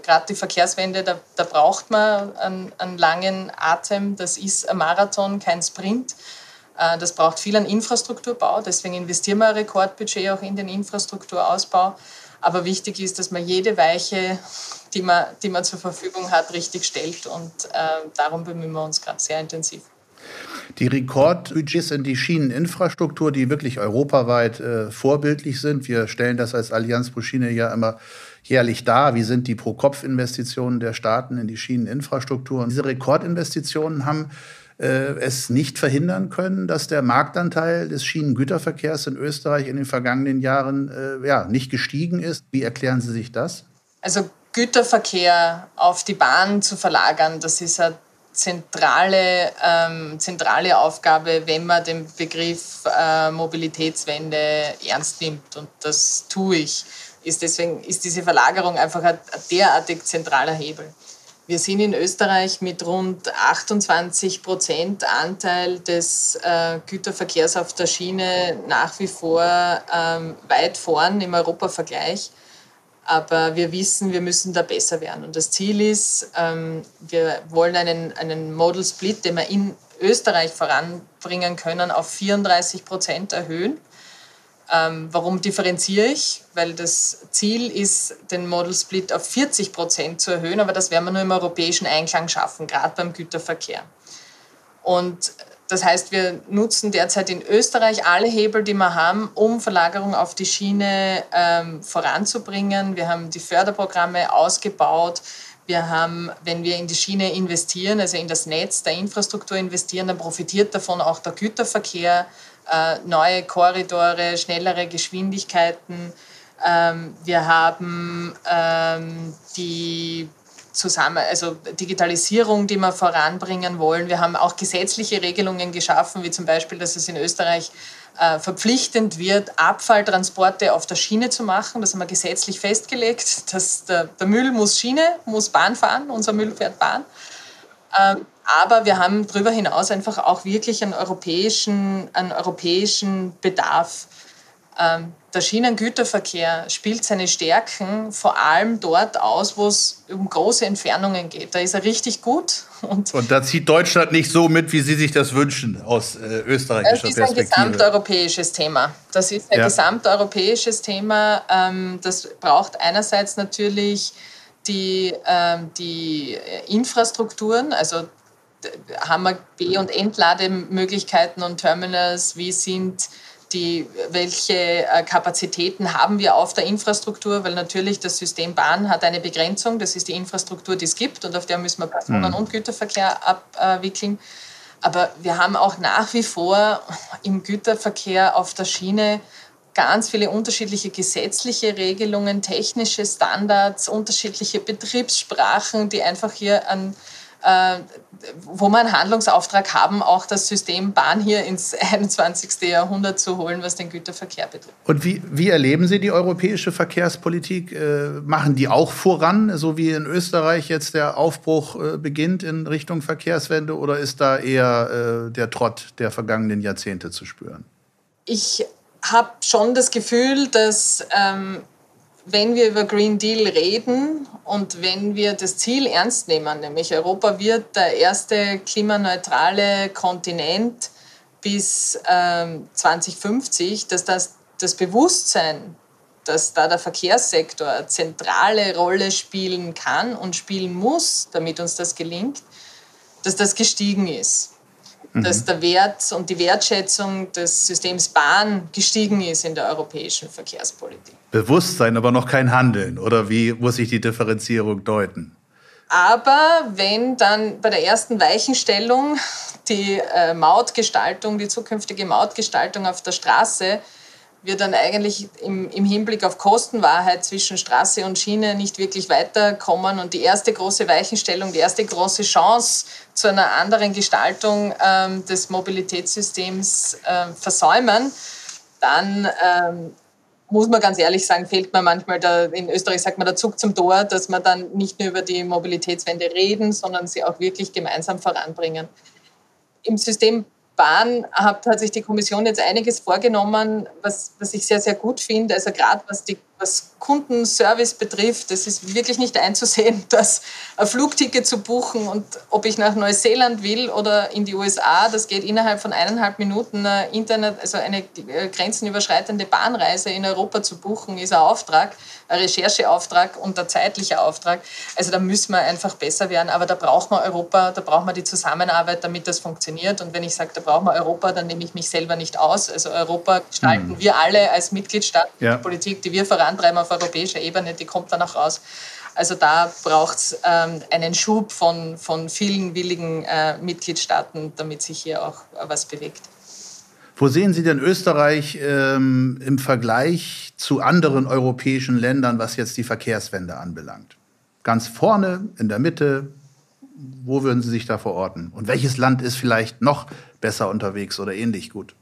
gerade die Verkehrswende, da, da braucht man einen, einen langen Atem. Das ist ein Marathon, kein Sprint. Äh, das braucht viel an Infrastrukturbau, deswegen investieren wir ein Rekordbudget auch in den Infrastrukturausbau. Aber wichtig ist, dass man jede Weiche, die man, die man zur Verfügung hat, richtig stellt. Und äh, darum bemühen wir uns gerade sehr intensiv. Die Rekordbudgets in die Schieneninfrastruktur, die wirklich europaweit äh, vorbildlich sind. Wir stellen das als Allianz pro Schiene ja immer jährlich dar. Wie sind die Pro-Kopf-Investitionen der Staaten in die Schieneninfrastruktur? Und diese Rekordinvestitionen haben es nicht verhindern können, dass der Marktanteil des Schienengüterverkehrs in Österreich in den vergangenen Jahren äh, ja, nicht gestiegen ist. Wie erklären Sie sich das? Also Güterverkehr auf die Bahn zu verlagern, das ist eine zentrale, ähm, zentrale Aufgabe, wenn man den Begriff äh, Mobilitätswende ernst nimmt. Und das tue ich. Ist deswegen ist diese Verlagerung einfach ein, ein derartig zentraler Hebel. Wir sind in Österreich mit rund 28 Prozent Anteil des äh, Güterverkehrs auf der Schiene nach wie vor ähm, weit vorn im Europavergleich. Aber wir wissen, wir müssen da besser werden. Und das Ziel ist, ähm, wir wollen einen, einen Model Split, den wir in Österreich voranbringen können, auf 34 Prozent erhöhen. Ähm, warum differenziere ich? Weil das Ziel ist, den Model Split auf 40 Prozent zu erhöhen, aber das werden wir nur im europäischen Einklang schaffen, gerade beim Güterverkehr. Und das heißt, wir nutzen derzeit in Österreich alle Hebel, die wir haben, um Verlagerung auf die Schiene ähm, voranzubringen. Wir haben die Förderprogramme ausgebaut. Wir haben, wenn wir in die Schiene investieren, also in das Netz der Infrastruktur investieren, dann profitiert davon auch der Güterverkehr. Äh, neue Korridore, schnellere Geschwindigkeiten. Ähm, wir haben ähm, die zusammen, also Digitalisierung, die wir voranbringen wollen. Wir haben auch gesetzliche Regelungen geschaffen, wie zum Beispiel, dass es in Österreich äh, verpflichtend wird, Abfalltransporte auf der Schiene zu machen. Das haben wir gesetzlich festgelegt. Dass der, der Müll muss Schiene, muss Bahn fahren, unser Müll fährt Bahn. Ähm, aber wir haben darüber hinaus einfach auch wirklich einen europäischen, einen europäischen Bedarf. Ähm, der Schienengüterverkehr spielt seine Stärken vor allem dort aus, wo es um große Entfernungen geht. Da ist er richtig gut. Und, und da zieht Deutschland nicht so mit, wie Sie sich das wünschen aus äh, österreichischer Perspektive. Das ist ein gesamteuropäisches Thema. Das ist ein ja. gesamteuropäisches Thema. Ähm, das braucht einerseits natürlich die, ähm, die Infrastrukturen, also haben wir B- und Entlademöglichkeiten und Terminals, wie sind die, welche äh, Kapazitäten haben wir auf der Infrastruktur, weil natürlich das System Bahn hat eine Begrenzung, das ist die Infrastruktur, die es gibt und auf der müssen wir Personen- mhm. und Güterverkehr abwickeln. Aber wir haben auch nach wie vor im Güterverkehr auf der Schiene ganz viele unterschiedliche gesetzliche Regelungen, technische Standards, unterschiedliche Betriebssprachen, die einfach hier an äh, wo wir einen Handlungsauftrag haben, auch das System Bahn hier ins 21. Jahrhundert zu holen, was den Güterverkehr betrifft. Und wie, wie erleben Sie die europäische Verkehrspolitik? Äh, machen die auch voran, so wie in Österreich jetzt der Aufbruch äh, beginnt in Richtung Verkehrswende, oder ist da eher äh, der Trott der vergangenen Jahrzehnte zu spüren? Ich habe schon das Gefühl, dass ähm, wenn wir über Green Deal reden und wenn wir das Ziel ernst nehmen, nämlich Europa wird der erste klimaneutrale Kontinent bis ähm, 2050, dass das, das Bewusstsein, dass da der Verkehrssektor eine zentrale Rolle spielen kann und spielen muss, damit uns das gelingt, dass das gestiegen ist mhm. dass der Wert und die Wertschätzung des Systems Bahn gestiegen ist in der europäischen Verkehrspolitik. Bewusstsein, aber noch kein Handeln. Oder wie muss ich die Differenzierung deuten? Aber wenn dann bei der ersten Weichenstellung die äh, Mautgestaltung, die zukünftige Mautgestaltung auf der Straße wir dann eigentlich im, im, Hinblick auf Kostenwahrheit zwischen Straße und Schiene nicht wirklich weiterkommen und die erste große Weichenstellung, die erste große Chance zu einer anderen Gestaltung ähm, des Mobilitätssystems äh, versäumen, dann ähm, muss man ganz ehrlich sagen, fehlt mir manchmal, der, in Österreich sagt man der Zug zum Tor, dass wir dann nicht nur über die Mobilitätswende reden, sondern sie auch wirklich gemeinsam voranbringen. Im System Bahn hat, hat sich die Kommission jetzt einiges vorgenommen, was, was ich sehr, sehr gut finde. Also gerade was die was Kundenservice betrifft, es ist wirklich nicht einzusehen, dass ein Flugticket zu buchen und ob ich nach Neuseeland will oder in die USA, das geht innerhalb von eineinhalb Minuten Internet, also eine äh, grenzenüberschreitende Bahnreise in Europa zu buchen, ist ein Auftrag, ein Rechercheauftrag und ein zeitlicher Auftrag. Also da müssen wir einfach besser werden, aber da braucht man Europa, da braucht man die Zusammenarbeit, damit das funktioniert. Und wenn ich sage, da braucht man Europa, dann nehme ich mich selber nicht aus. Also Europa gestalten mhm. wir alle als Mitgliedstaat, ja. die Politik, die wir voran vorantreiben auf europäischer Ebene, die kommt dann auch raus. Also da braucht es ähm, einen Schub von, von vielen willigen äh, Mitgliedstaaten, damit sich hier auch äh, was bewegt. Wo sehen Sie denn Österreich ähm, im Vergleich zu anderen europäischen Ländern, was jetzt die Verkehrswende anbelangt? Ganz vorne, in der Mitte, wo würden Sie sich da verorten? Und welches Land ist vielleicht noch besser unterwegs oder ähnlich gut?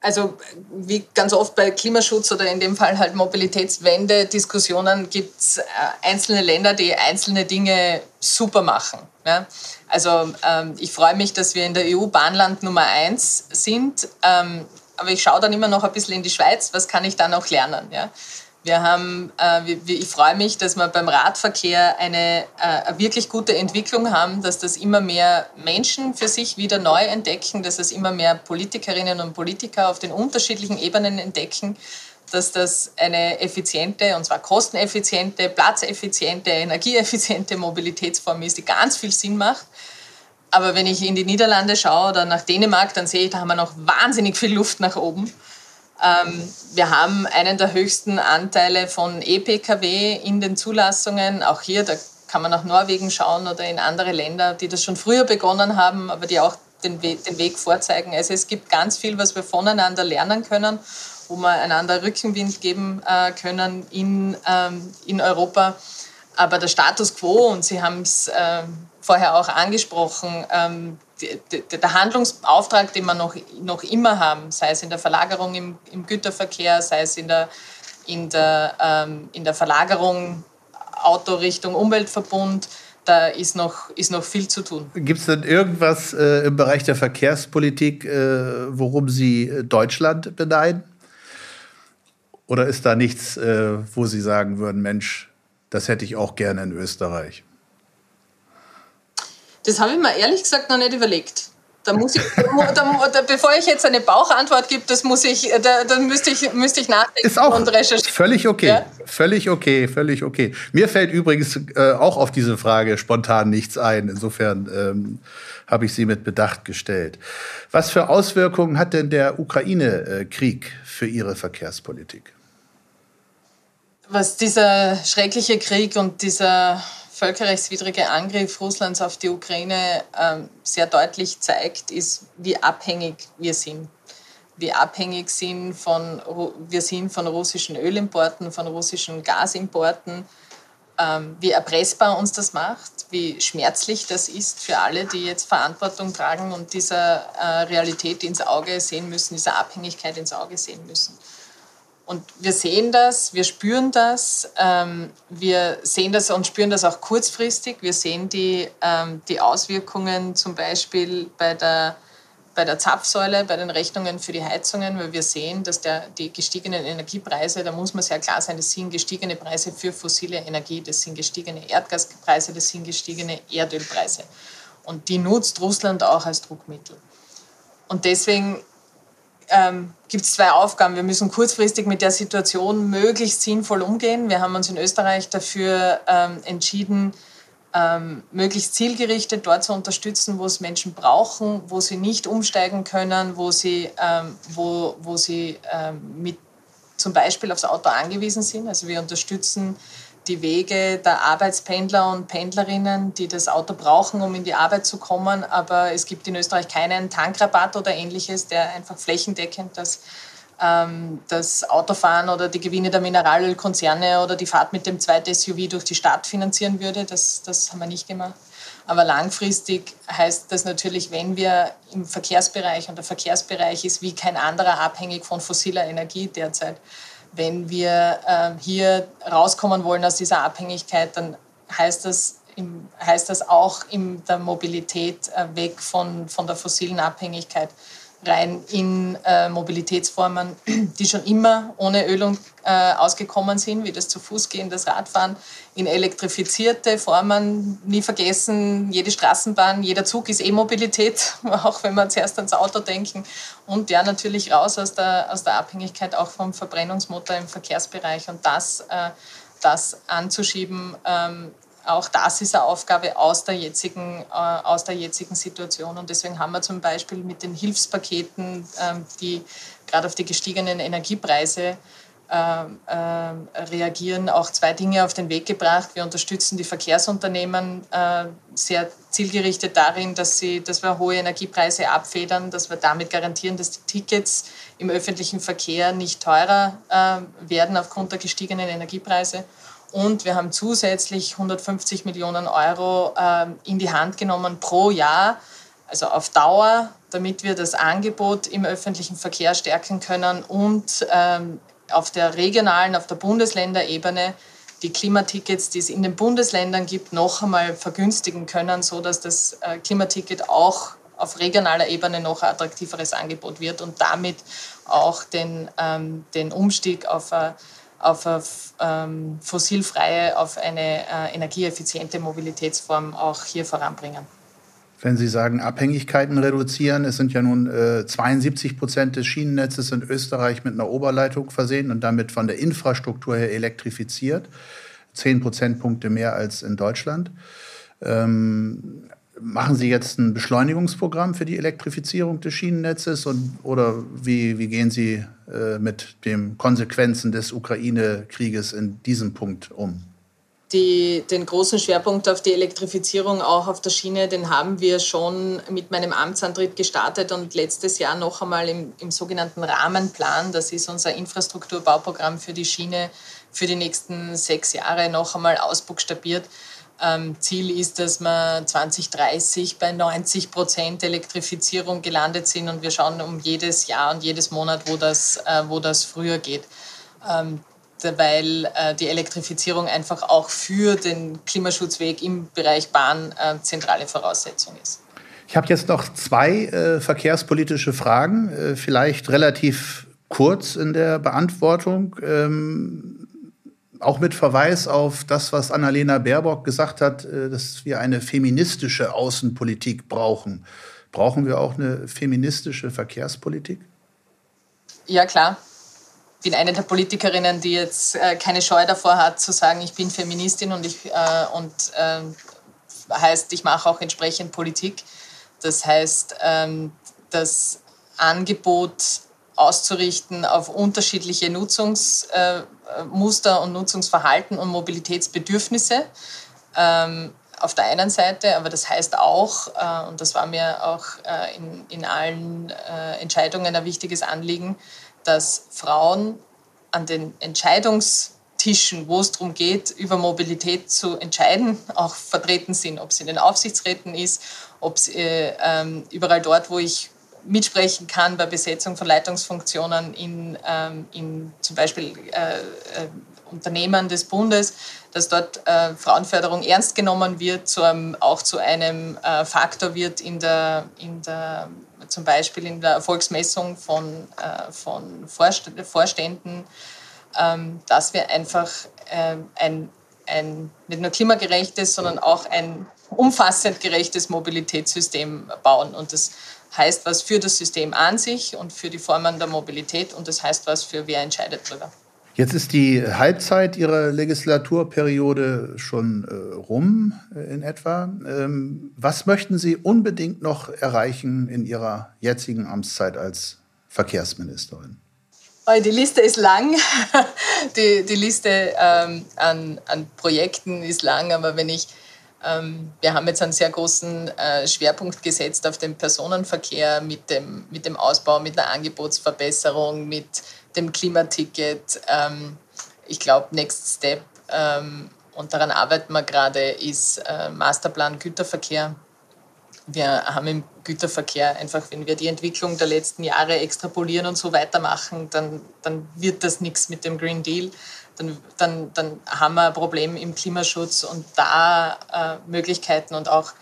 Also wie ganz oft bei Klimaschutz oder in dem Fall halt Mobilitätswende-Diskussionen gibt es äh, einzelne Länder, die einzelne Dinge super machen. Ja? Also ähm, ich freue mich, dass wir in der EU Bahnland Nummer eins sind, ähm, aber ich schaue dann immer noch ein bisschen in die Schweiz, was kann ich da noch lernen? Ja? Wir haben, äh, ich freue mich, dass wir beim Radverkehr eine, äh, wirklich gute Entwicklung haben, dass das immer mehr Menschen für sich wieder neu entdecken, dass es immer mehr Politikerinnen und Politiker auf den unterschiedlichen Ebenen entdecken, dass das eine effiziente, und zwar kosteneffiziente, platzeffiziente, energieeffiziente Mobilitätsform ist, die ganz viel Sinn macht. Aber wenn ich in die Niederlande schaue oder nach Dänemark, dann sehe ich, da haben wir noch wahnsinnig viel Luft nach oben. Ähm, wir haben einen der höchsten Anteile von E-Pkw in den Zulassungen. Auch hier, da kann man nach Norwegen schauen oder in andere Länder, die das schon früher begonnen haben, aber die auch den, We den Weg vorzeigen. Also es gibt ganz viel, was wir voneinander lernen können, wo wir einander Rückenwind geben äh, können in, ähm, in Europa. Aber der Status quo, und Sie haben es äh, vorher auch angesprochen, ähm, der Handlungsauftrag, den wir noch, noch immer haben, sei es in der Verlagerung im, im Güterverkehr, sei es in der, in der, ähm, in der Verlagerung Auto Richtung Umweltverbund, da ist noch, ist noch viel zu tun. Gibt es denn irgendwas äh, im Bereich der Verkehrspolitik, äh, worum Sie äh, Deutschland beneiden? Oder ist da nichts, äh, wo Sie sagen würden, Mensch, das hätte ich auch gerne in Österreich? Das habe ich mir ehrlich gesagt noch nicht überlegt. Da muss ich, da, da, bevor ich jetzt eine Bauchantwort gebe, das muss ich, da, da müsste ich, müsste ich nachdenken Ist auch und recherchieren. Völlig okay, ja? völlig okay, völlig okay. Mir fällt übrigens äh, auch auf diese Frage spontan nichts ein. Insofern ähm, habe ich sie mit Bedacht gestellt. Was für Auswirkungen hat denn der Ukraine-Krieg für Ihre Verkehrspolitik? Was dieser schreckliche Krieg und dieser völkerrechtswidrige Angriff Russlands auf die Ukraine ähm, sehr deutlich zeigt, ist, wie abhängig wir sind. Wie abhängig sind von, wir sind von russischen Ölimporten, von russischen Gasimporten, ähm, wie erpressbar uns das macht, wie schmerzlich das ist für alle, die jetzt Verantwortung tragen und dieser äh, Realität ins Auge sehen müssen, dieser Abhängigkeit ins Auge sehen müssen. Und wir sehen das, wir spüren das, ähm, wir sehen das und spüren das auch kurzfristig. Wir sehen die, ähm, die Auswirkungen zum Beispiel bei der, bei der Zapfsäule, bei den Rechnungen für die Heizungen, weil wir sehen, dass der, die gestiegenen Energiepreise, da muss man sehr klar sein, das sind gestiegene Preise für fossile Energie, das sind gestiegene Erdgaspreise, das sind gestiegene Erdölpreise. Und die nutzt Russland auch als Druckmittel. Und deswegen ähm, gibt es zwei Aufgaben. Wir müssen kurzfristig mit der Situation möglichst sinnvoll umgehen. Wir haben uns in Österreich dafür ähm, entschieden, ähm, möglichst zielgerichtet dort zu unterstützen, wo es Menschen brauchen, wo sie nicht umsteigen können, wo sie, ähm, wo, wo sie ähm, mit zum Beispiel aufs Auto angewiesen sind. Also wir unterstützen die Wege der Arbeitspendler und Pendlerinnen, die das Auto brauchen, um in die Arbeit zu kommen. Aber es gibt in Österreich keinen Tankrabatt oder ähnliches, der einfach flächendeckend das, ähm, das Autofahren oder die Gewinne der Mineralölkonzerne oder die Fahrt mit dem zweiten SUV durch die Stadt finanzieren würde. Das, das haben wir nicht gemacht. Aber langfristig heißt das natürlich, wenn wir im Verkehrsbereich und der Verkehrsbereich ist wie kein anderer abhängig von fossiler Energie derzeit, wenn wir äh, hier rauskommen wollen aus dieser Abhängigkeit, dann heißt das, im, heißt das auch in der Mobilität äh, weg von, von der fossilen Abhängigkeit rein in äh, Mobilitätsformen, die schon immer ohne Ölung äh, ausgekommen sind, wie das zu Fuß gehen, das Radfahren, in elektrifizierte Formen. Nie vergessen, jede Straßenbahn, jeder Zug ist E-Mobilität, auch wenn wir zuerst ans Auto denken. Und ja, natürlich raus aus der, aus der Abhängigkeit auch vom Verbrennungsmotor im Verkehrsbereich. Und das, äh, das anzuschieben, ähm, auch das ist eine Aufgabe aus der, jetzigen, äh, aus der jetzigen Situation. Und deswegen haben wir zum Beispiel mit den Hilfspaketen, ähm, die gerade auf die gestiegenen Energiepreise ähm, äh, reagieren, auch zwei Dinge auf den Weg gebracht. Wir unterstützen die Verkehrsunternehmen äh, sehr zielgerichtet darin, dass, sie, dass wir hohe Energiepreise abfedern, dass wir damit garantieren, dass die Tickets im öffentlichen Verkehr nicht teurer äh, werden aufgrund der gestiegenen Energiepreise. Und wir haben zusätzlich 150 Millionen Euro äh, in die Hand genommen pro Jahr, also auf Dauer, damit wir das Angebot im öffentlichen Verkehr stärken können und ähm, auf der regionalen, auf der Bundesländerebene die Klimatickets, die es in den Bundesländern gibt, noch einmal vergünstigen können, sodass das äh, Klimaticket auch auf regionaler Ebene noch ein attraktiveres Angebot wird und damit auch den, ähm, den Umstieg auf eine auf eine ähm, fossilfreie, auf eine äh, energieeffiziente Mobilitätsform auch hier voranbringen. Wenn Sie sagen, Abhängigkeiten reduzieren, es sind ja nun äh, 72 Prozent des Schienennetzes in Österreich mit einer Oberleitung versehen und damit von der Infrastruktur her elektrifiziert. Zehn Prozentpunkte mehr als in Deutschland. Ähm, Machen Sie jetzt ein Beschleunigungsprogramm für die Elektrifizierung des Schienennetzes und, oder wie, wie gehen Sie äh, mit den Konsequenzen des Ukraine-Krieges in diesem Punkt um? Die, den großen Schwerpunkt auf die Elektrifizierung auch auf der Schiene, den haben wir schon mit meinem Amtsantritt gestartet und letztes Jahr noch einmal im, im sogenannten Rahmenplan, das ist unser Infrastrukturbauprogramm für die Schiene für die nächsten sechs Jahre, noch einmal ausbuchstabiert Ziel ist, dass wir 2030 bei 90 Prozent Elektrifizierung gelandet sind und wir schauen um jedes Jahr und jedes Monat, wo das, äh, wo das früher geht. Ähm, weil äh, die Elektrifizierung einfach auch für den Klimaschutzweg im Bereich Bahn äh, zentrale Voraussetzung ist. Ich habe jetzt noch zwei äh, verkehrspolitische Fragen, äh, vielleicht relativ kurz in der Beantwortung. Ähm, auch mit Verweis auf das, was Annalena Baerbock gesagt hat, äh, dass wir eine feministische Außenpolitik brauchen. Brauchen wir auch eine feministische Verkehrspolitik? Ja, klar. Ich bin eine der Politikerinnen, die jetzt äh, keine Scheu davor hat, zu sagen, ich bin Feministin und, ich, äh, und äh, heißt, ich mache auch entsprechend Politik. Das heißt, ähm, das Angebot auszurichten auf unterschiedliche Nutzungsmuster äh, und Nutzungsverhalten und Mobilitätsbedürfnisse. Ähm, auf der einen Seite, aber das heißt auch, äh, und das war mir auch äh, in, in allen Entscheidungen ein wichtiges Anliegen, dass Frauen an den Entscheidungstischen, wo es darum geht, über Mobilität zu entscheiden, auch vertreten sind, ob es in den Aufsichtsräten ist, ob es ähm, überall dort, wo ich mitsprechen kann bei Besetzung von Leitungsfunktionen in, ähm, in zum Beispiel äh, äh, Unternehmen des Bundes, dass dort äh, Frauenförderung ernst genommen wird, zu einem, auch zu einem äh, Faktor wird in der, in der, zum Beispiel in der Erfolgsmessung von, äh, von Vorständen, ähm, dass wir einfach äh, ein, ein nicht nur klimagerechtes, sondern auch ein umfassend gerechtes Mobilitätssystem bauen. Und das heißt was für das System an sich und für die Formen der Mobilität und das heißt was für wer entscheidet darüber. Jetzt ist die Halbzeit Ihrer Legislaturperiode schon äh, rum äh, in etwa. Ähm, was möchten Sie unbedingt noch erreichen in Ihrer jetzigen Amtszeit als Verkehrsministerin? Die Liste ist lang. Die, die Liste ähm, an, an Projekten ist lang, aber wenn ich wir haben jetzt einen sehr großen äh, Schwerpunkt gesetzt auf den Personenverkehr mit dem, mit dem Ausbau, mit einer Angebotsverbesserung, mit dem Klimaticket. Ähm, ich glaube, Next Step, ähm, und daran arbeiten wir gerade, ist äh, Masterplan Güterverkehr. Wir haben im Güterverkehr einfach, wenn wir die Entwicklung der letzten Jahre extrapolieren und so weitermachen, dann, dann wird das nichts mit dem Green Deal dann, dann, dann haben wir ein Problem im Klimaschutz und da äh, Möglichkeiten und auch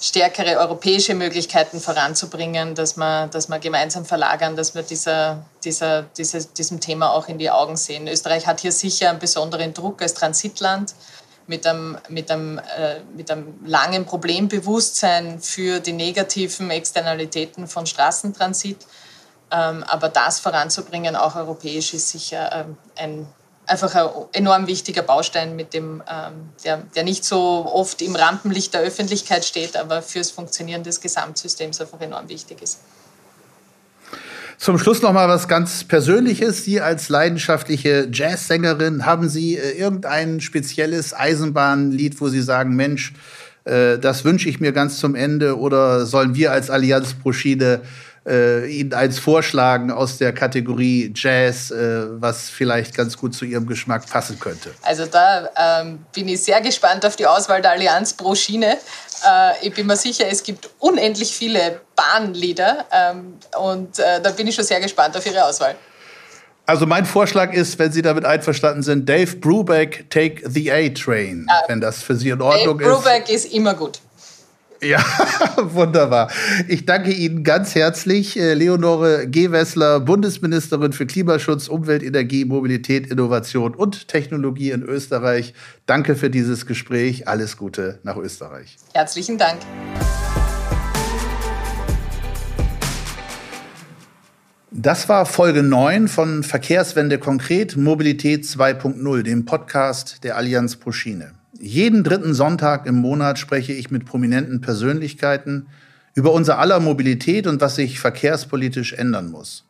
stärkere europäische Möglichkeiten voranzubringen, dass wir, dass wir gemeinsam verlagern, dass wir dieser, dieser, dieses, diesem Thema auch in die Augen sehen. Österreich hat hier sicher einen besonderen Druck als Transitland mit einem, mit einem, äh, mit einem langen Problembewusstsein für die negativen Externalitäten von Straßentransit. Ähm, aber das voranzubringen, auch europäisch, ist sicher ähm, ein einfach ein enorm wichtiger Baustein, mit dem, ähm, der, der nicht so oft im Rampenlicht der Öffentlichkeit steht, aber fürs Funktionieren des Gesamtsystems einfach enorm wichtig ist. Zum Schluss noch mal was ganz Persönliches. Sie als leidenschaftliche Jazzsängerin, haben Sie äh, irgendein spezielles Eisenbahnlied, wo Sie sagen, Mensch, äh, das wünsche ich mir ganz zum Ende? Oder sollen wir als Allianz Proschide äh, Ihnen eins vorschlagen aus der Kategorie Jazz, äh, was vielleicht ganz gut zu Ihrem Geschmack passen könnte? Also da ähm, bin ich sehr gespannt auf die Auswahl der Allianz pro Schiene. Äh, ich bin mir sicher, es gibt unendlich viele Bahnlieder ähm, und äh, da bin ich schon sehr gespannt auf Ihre Auswahl. Also mein Vorschlag ist, wenn Sie damit einverstanden sind, Dave Brubeck, Take the A-Train, wenn das für Sie in Ordnung Dave ist. Brubeck ist immer gut. Ja, wunderbar. Ich danke Ihnen ganz herzlich, äh, Leonore Gewessler, Bundesministerin für Klimaschutz, Umwelt, Energie, Mobilität, Innovation und Technologie in Österreich. Danke für dieses Gespräch. Alles Gute nach Österreich. Herzlichen Dank. Das war Folge 9 von Verkehrswende konkret Mobilität 2.0, dem Podcast der Allianz Proschine. Jeden dritten Sonntag im Monat spreche ich mit prominenten Persönlichkeiten über unser aller Mobilität und was sich verkehrspolitisch ändern muss.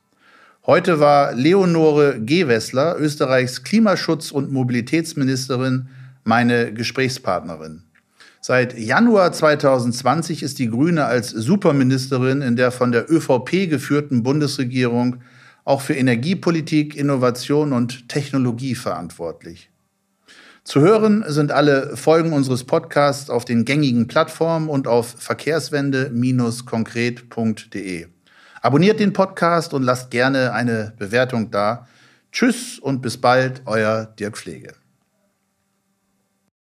Heute war Leonore Gewessler, Österreichs Klimaschutz- und Mobilitätsministerin, meine Gesprächspartnerin. Seit Januar 2020 ist die Grüne als Superministerin in der von der ÖVP geführten Bundesregierung auch für Energiepolitik, Innovation und Technologie verantwortlich. Zu hören sind alle Folgen unseres Podcasts auf den gängigen Plattformen und auf verkehrswende-konkret.de. Abonniert den Podcast und lasst gerne eine Bewertung da. Tschüss und bis bald, euer Dirk Pflege.